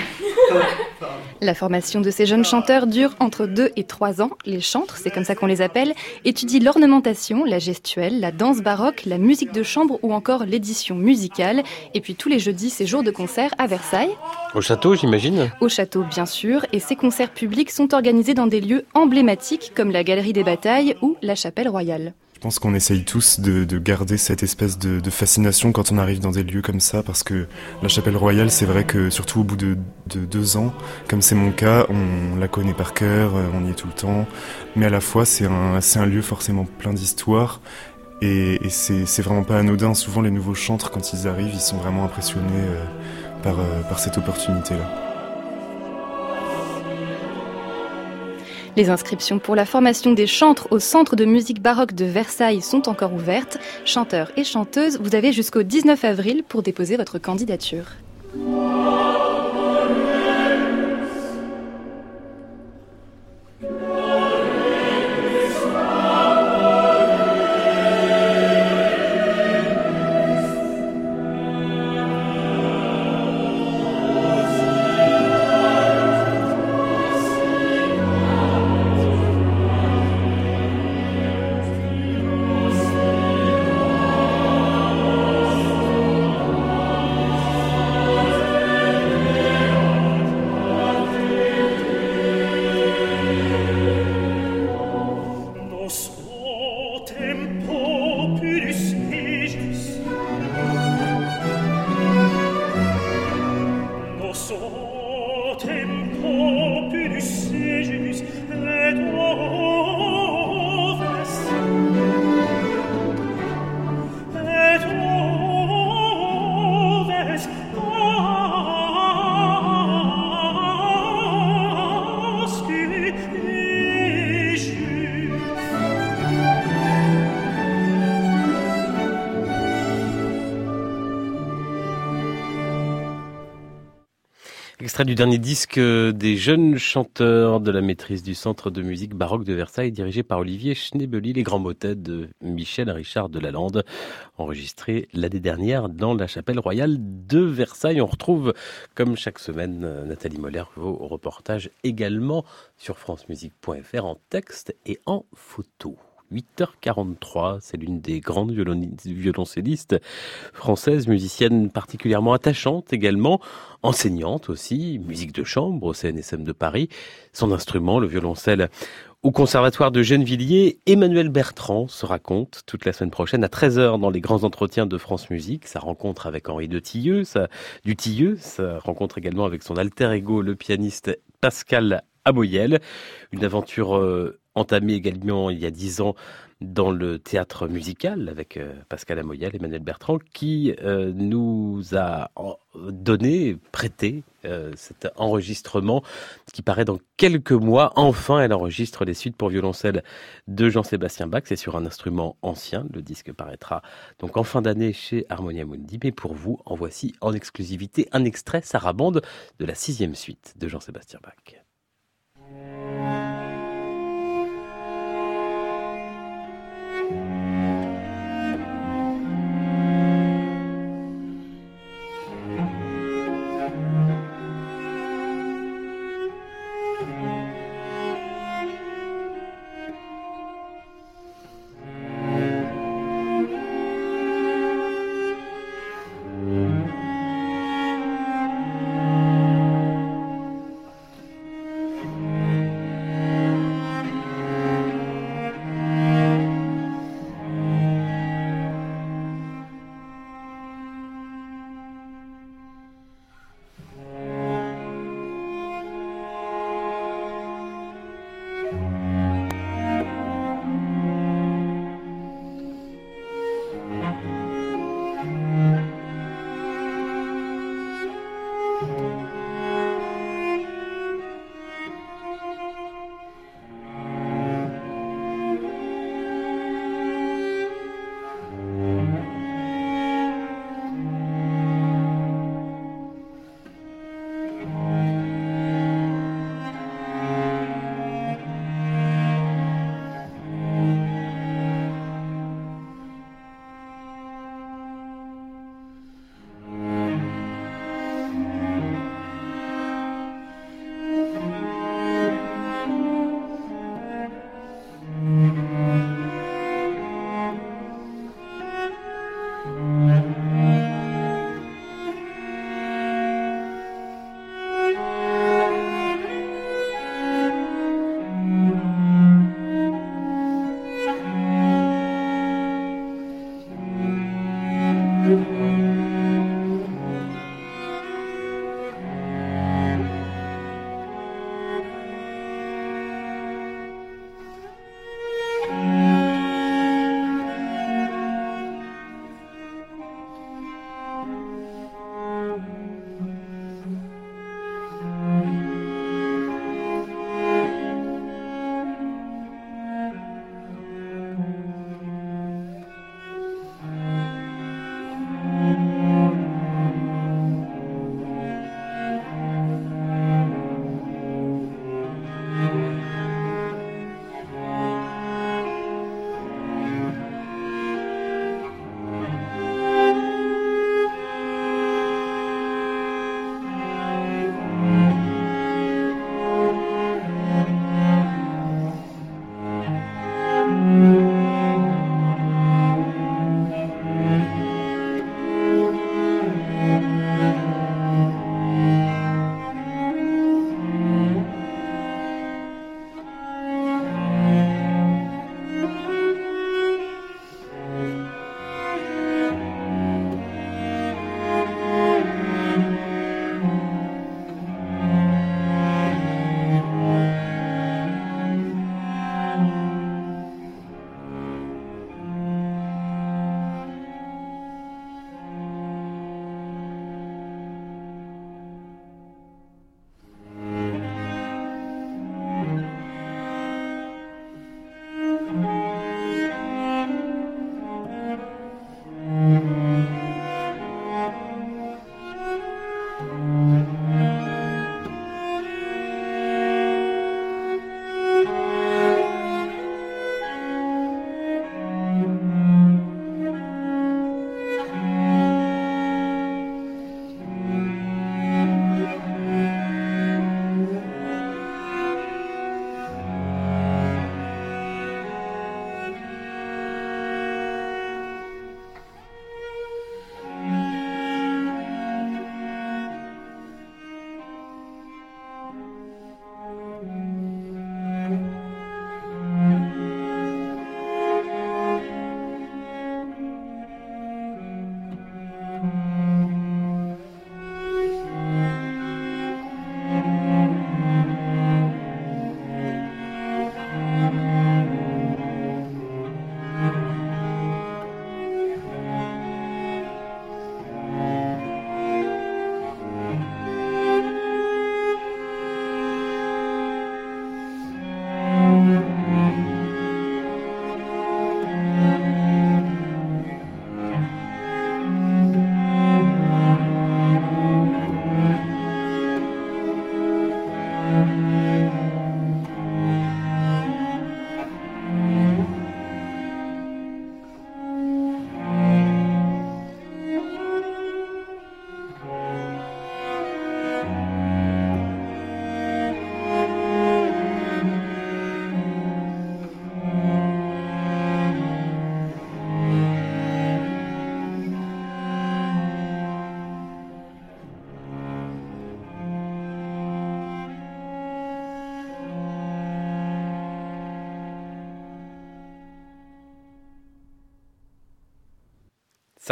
La formation de ces jeunes chanteurs dure entre 2 et 3 ans. Les chantres, c'est comme ça qu'on les appelle, étudient l'ornementation, la gestuelle, la danse baroque, la musique de chambre ou encore l'édition musicale. Et puis tous les jeudis, ces jours de concert à Versailles. Au château, j'imagine Au château, bien sûr. Et ces concerts publics sont organisés dans des lieux emblématiques comme la Galerie des Batailles ou la Chapelle Royale. Pense qu'on essaye tous de, de, garder cette espèce de, fascination quand on arrive dans des lieux comme ça, parce que la chapelle royale, c'est vrai que surtout au bout de, de deux ans, comme c'est mon cas, on la connaît par cœur, euh, on y est tout le temps, mais à la fois c'est un, lieu forcément plein d'histoires, et, c'est vraiment pas anodin. Souvent les nouveaux chantres, quand ils arrivent, ils sont vraiment impressionnés euh, euh, par cette opportunité-là. Les inscriptions pour la formation des chantres au Centre de musique baroque de Versailles sont encore ouvertes. Chanteurs et chanteuses, vous avez jusqu'au 19 avril pour déposer votre candidature. Extrait du dernier disque des jeunes chanteurs de la maîtrise du Centre de musique baroque de Versailles, dirigé par Olivier Schnebeli, les grands motets de Michel Richard de Lalande, enregistré l'année dernière dans la chapelle royale de Versailles. On retrouve, comme chaque semaine, Nathalie Moller, vos reportages également sur francemusique.fr en texte et en photo. 8h43. C'est l'une des grandes violoncellistes françaises, musicienne particulièrement attachante également, enseignante aussi, musique de chambre au CNSM de Paris. Son instrument, le violoncelle, au Conservatoire de Gennevilliers, Emmanuel Bertrand se raconte toute la semaine prochaine à 13h dans les grands entretiens de France Musique. Sa rencontre avec Henri de Tilleux, sa, du Tilleux, sa rencontre également avec son alter ego, le pianiste Pascal Aboyel. Une aventure entamée également il y a dix ans dans le théâtre musical avec euh, Pascal Amoyel, Emmanuel Bertrand, qui euh, nous a donné, prêté euh, cet enregistrement qui paraît dans quelques mois. Enfin, elle enregistre les suites pour violoncelle de Jean-Sébastien Bach. C'est sur un instrument ancien. Le disque paraîtra donc en fin d'année chez Harmonia Mundi. Mais pour vous, en voici en exclusivité un extrait sarabande de la sixième suite de Jean-Sébastien Bach.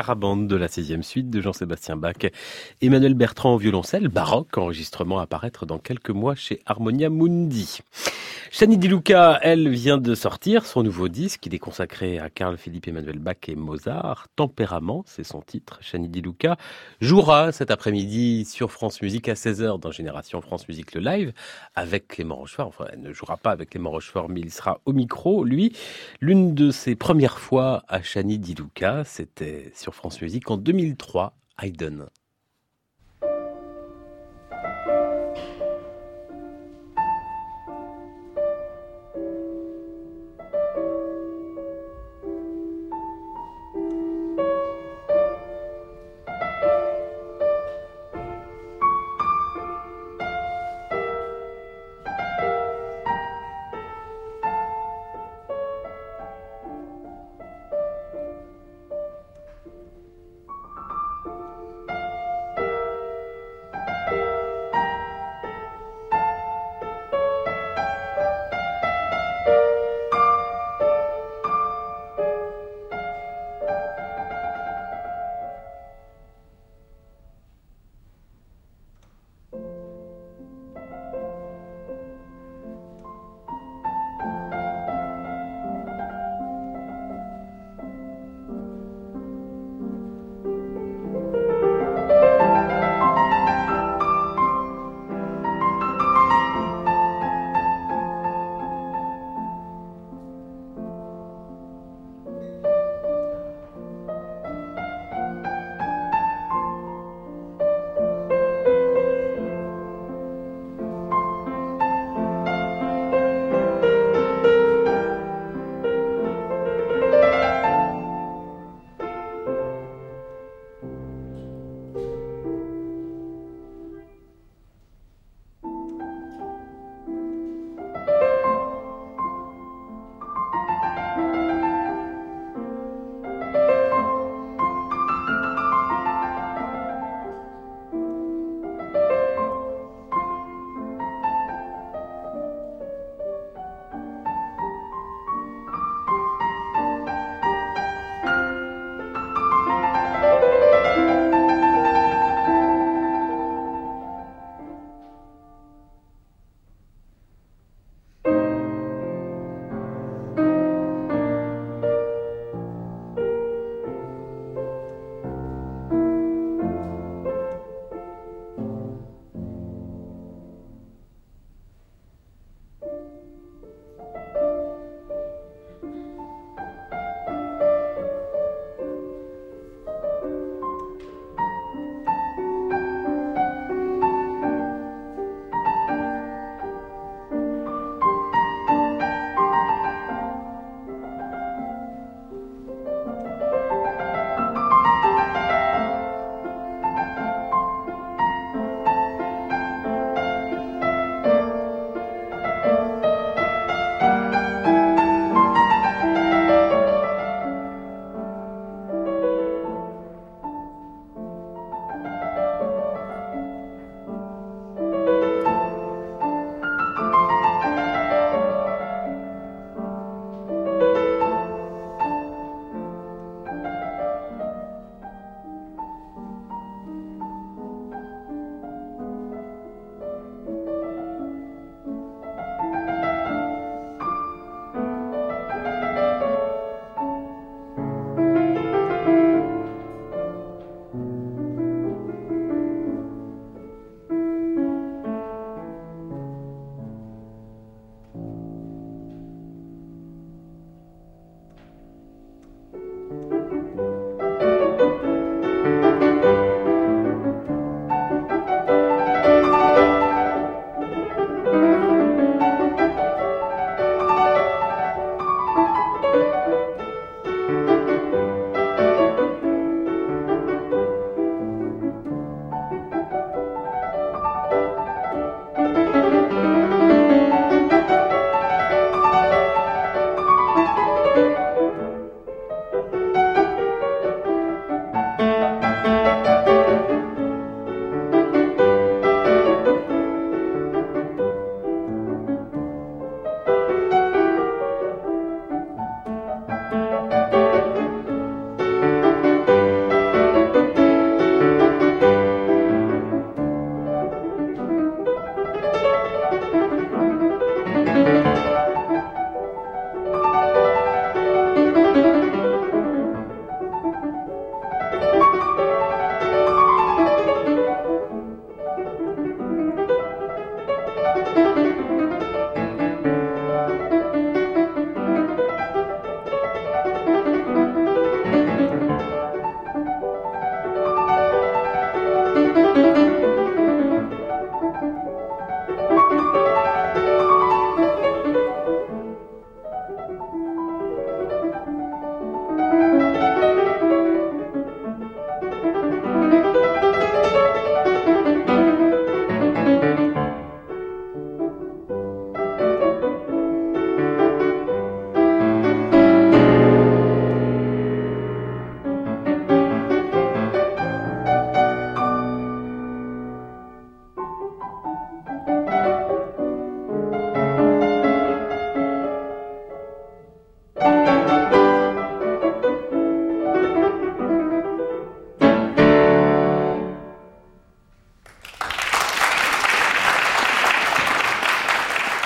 Sarabande de la 16e suite de Jean-Sébastien Bach. Emmanuel Bertrand au violoncelle, baroque, enregistrement à apparaître dans quelques mois chez Harmonia Mundi. Shani Di Luca, elle vient de sortir son nouveau disque. Il est consacré à Carl Philippe Emmanuel Bach et Mozart. Tempérament, c'est son titre. Shani Di Luca jouera cet après-midi sur France Musique à 16h dans Génération France Musique le live avec Clément Rochefort. Enfin, elle ne jouera pas avec Clément Rochefort, mais il sera au micro. Lui, l'une de ses premières fois à Shani Di Luca, c'était sur France Musique en 2003, Haydn.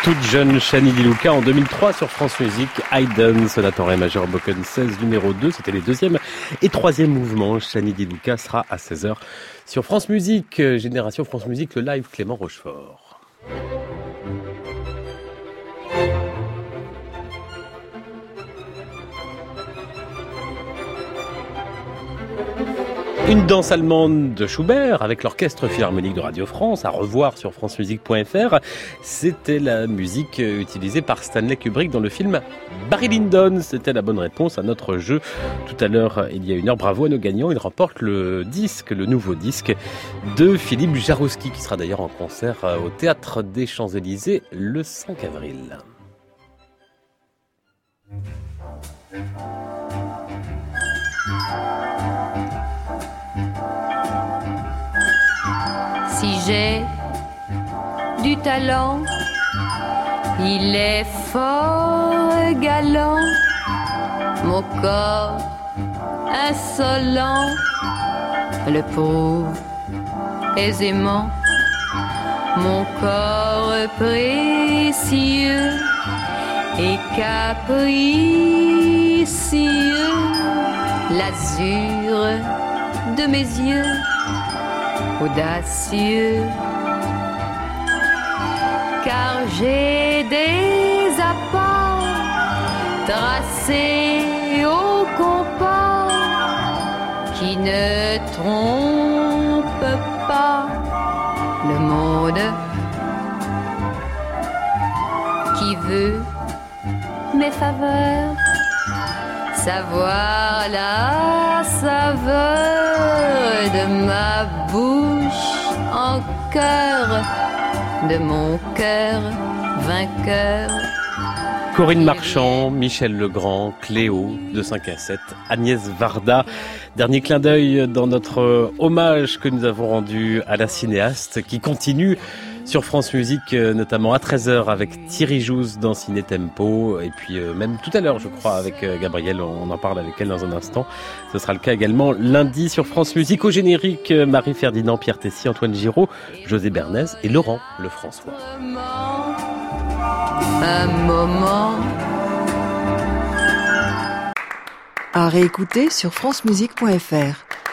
Toute jeune Shani Diluca en 2003 sur France Musique. Haydn, sonate en ré majeur Boken 16 numéro 2. C'était les deuxième et troisième mouvements. Shani Diluca sera à 16h sur France Musique. Génération France Musique, le live Clément Rochefort. Une danse allemande de Schubert avec l'Orchestre Philharmonique de Radio France, à revoir sur francemusique.fr. C'était la musique utilisée par Stanley Kubrick dans le film Barry Lyndon. C'était la bonne réponse à notre jeu tout à l'heure, il y a une heure. Bravo à nos gagnants. Ils remportent le disque, le nouveau disque de Philippe Jarouski, qui sera d'ailleurs en concert au Théâtre des Champs-Élysées le 5 avril. Si j'ai du talent, il est fort galant, mon corps insolent. Le prouve aisément, mon corps précieux et capricieux, l'azur de mes yeux audacieux. Car j'ai des apports tracés au compas qui ne trompent pas. Le monde qui veut mes faveurs. Savoir la saveur de ma bouche en cœur, de mon cœur vainqueur. Corinne Marchand, Michel Legrand, Cléo de 5 à 7, Agnès Varda. Dernier clin d'œil dans notre hommage que nous avons rendu à la cinéaste qui continue sur France Musique, notamment à 13h avec Thierry Jouze dans Ciné Tempo, et puis même tout à l'heure, je crois, avec Gabrielle, on en parle avec elle dans un instant. Ce sera le cas également lundi sur France Musique au générique, Marie-Ferdinand, Pierre Tessy, Antoine Giraud, José Bernays et Laurent Lefrançois. Un moment. À réécouter sur francemusique.fr.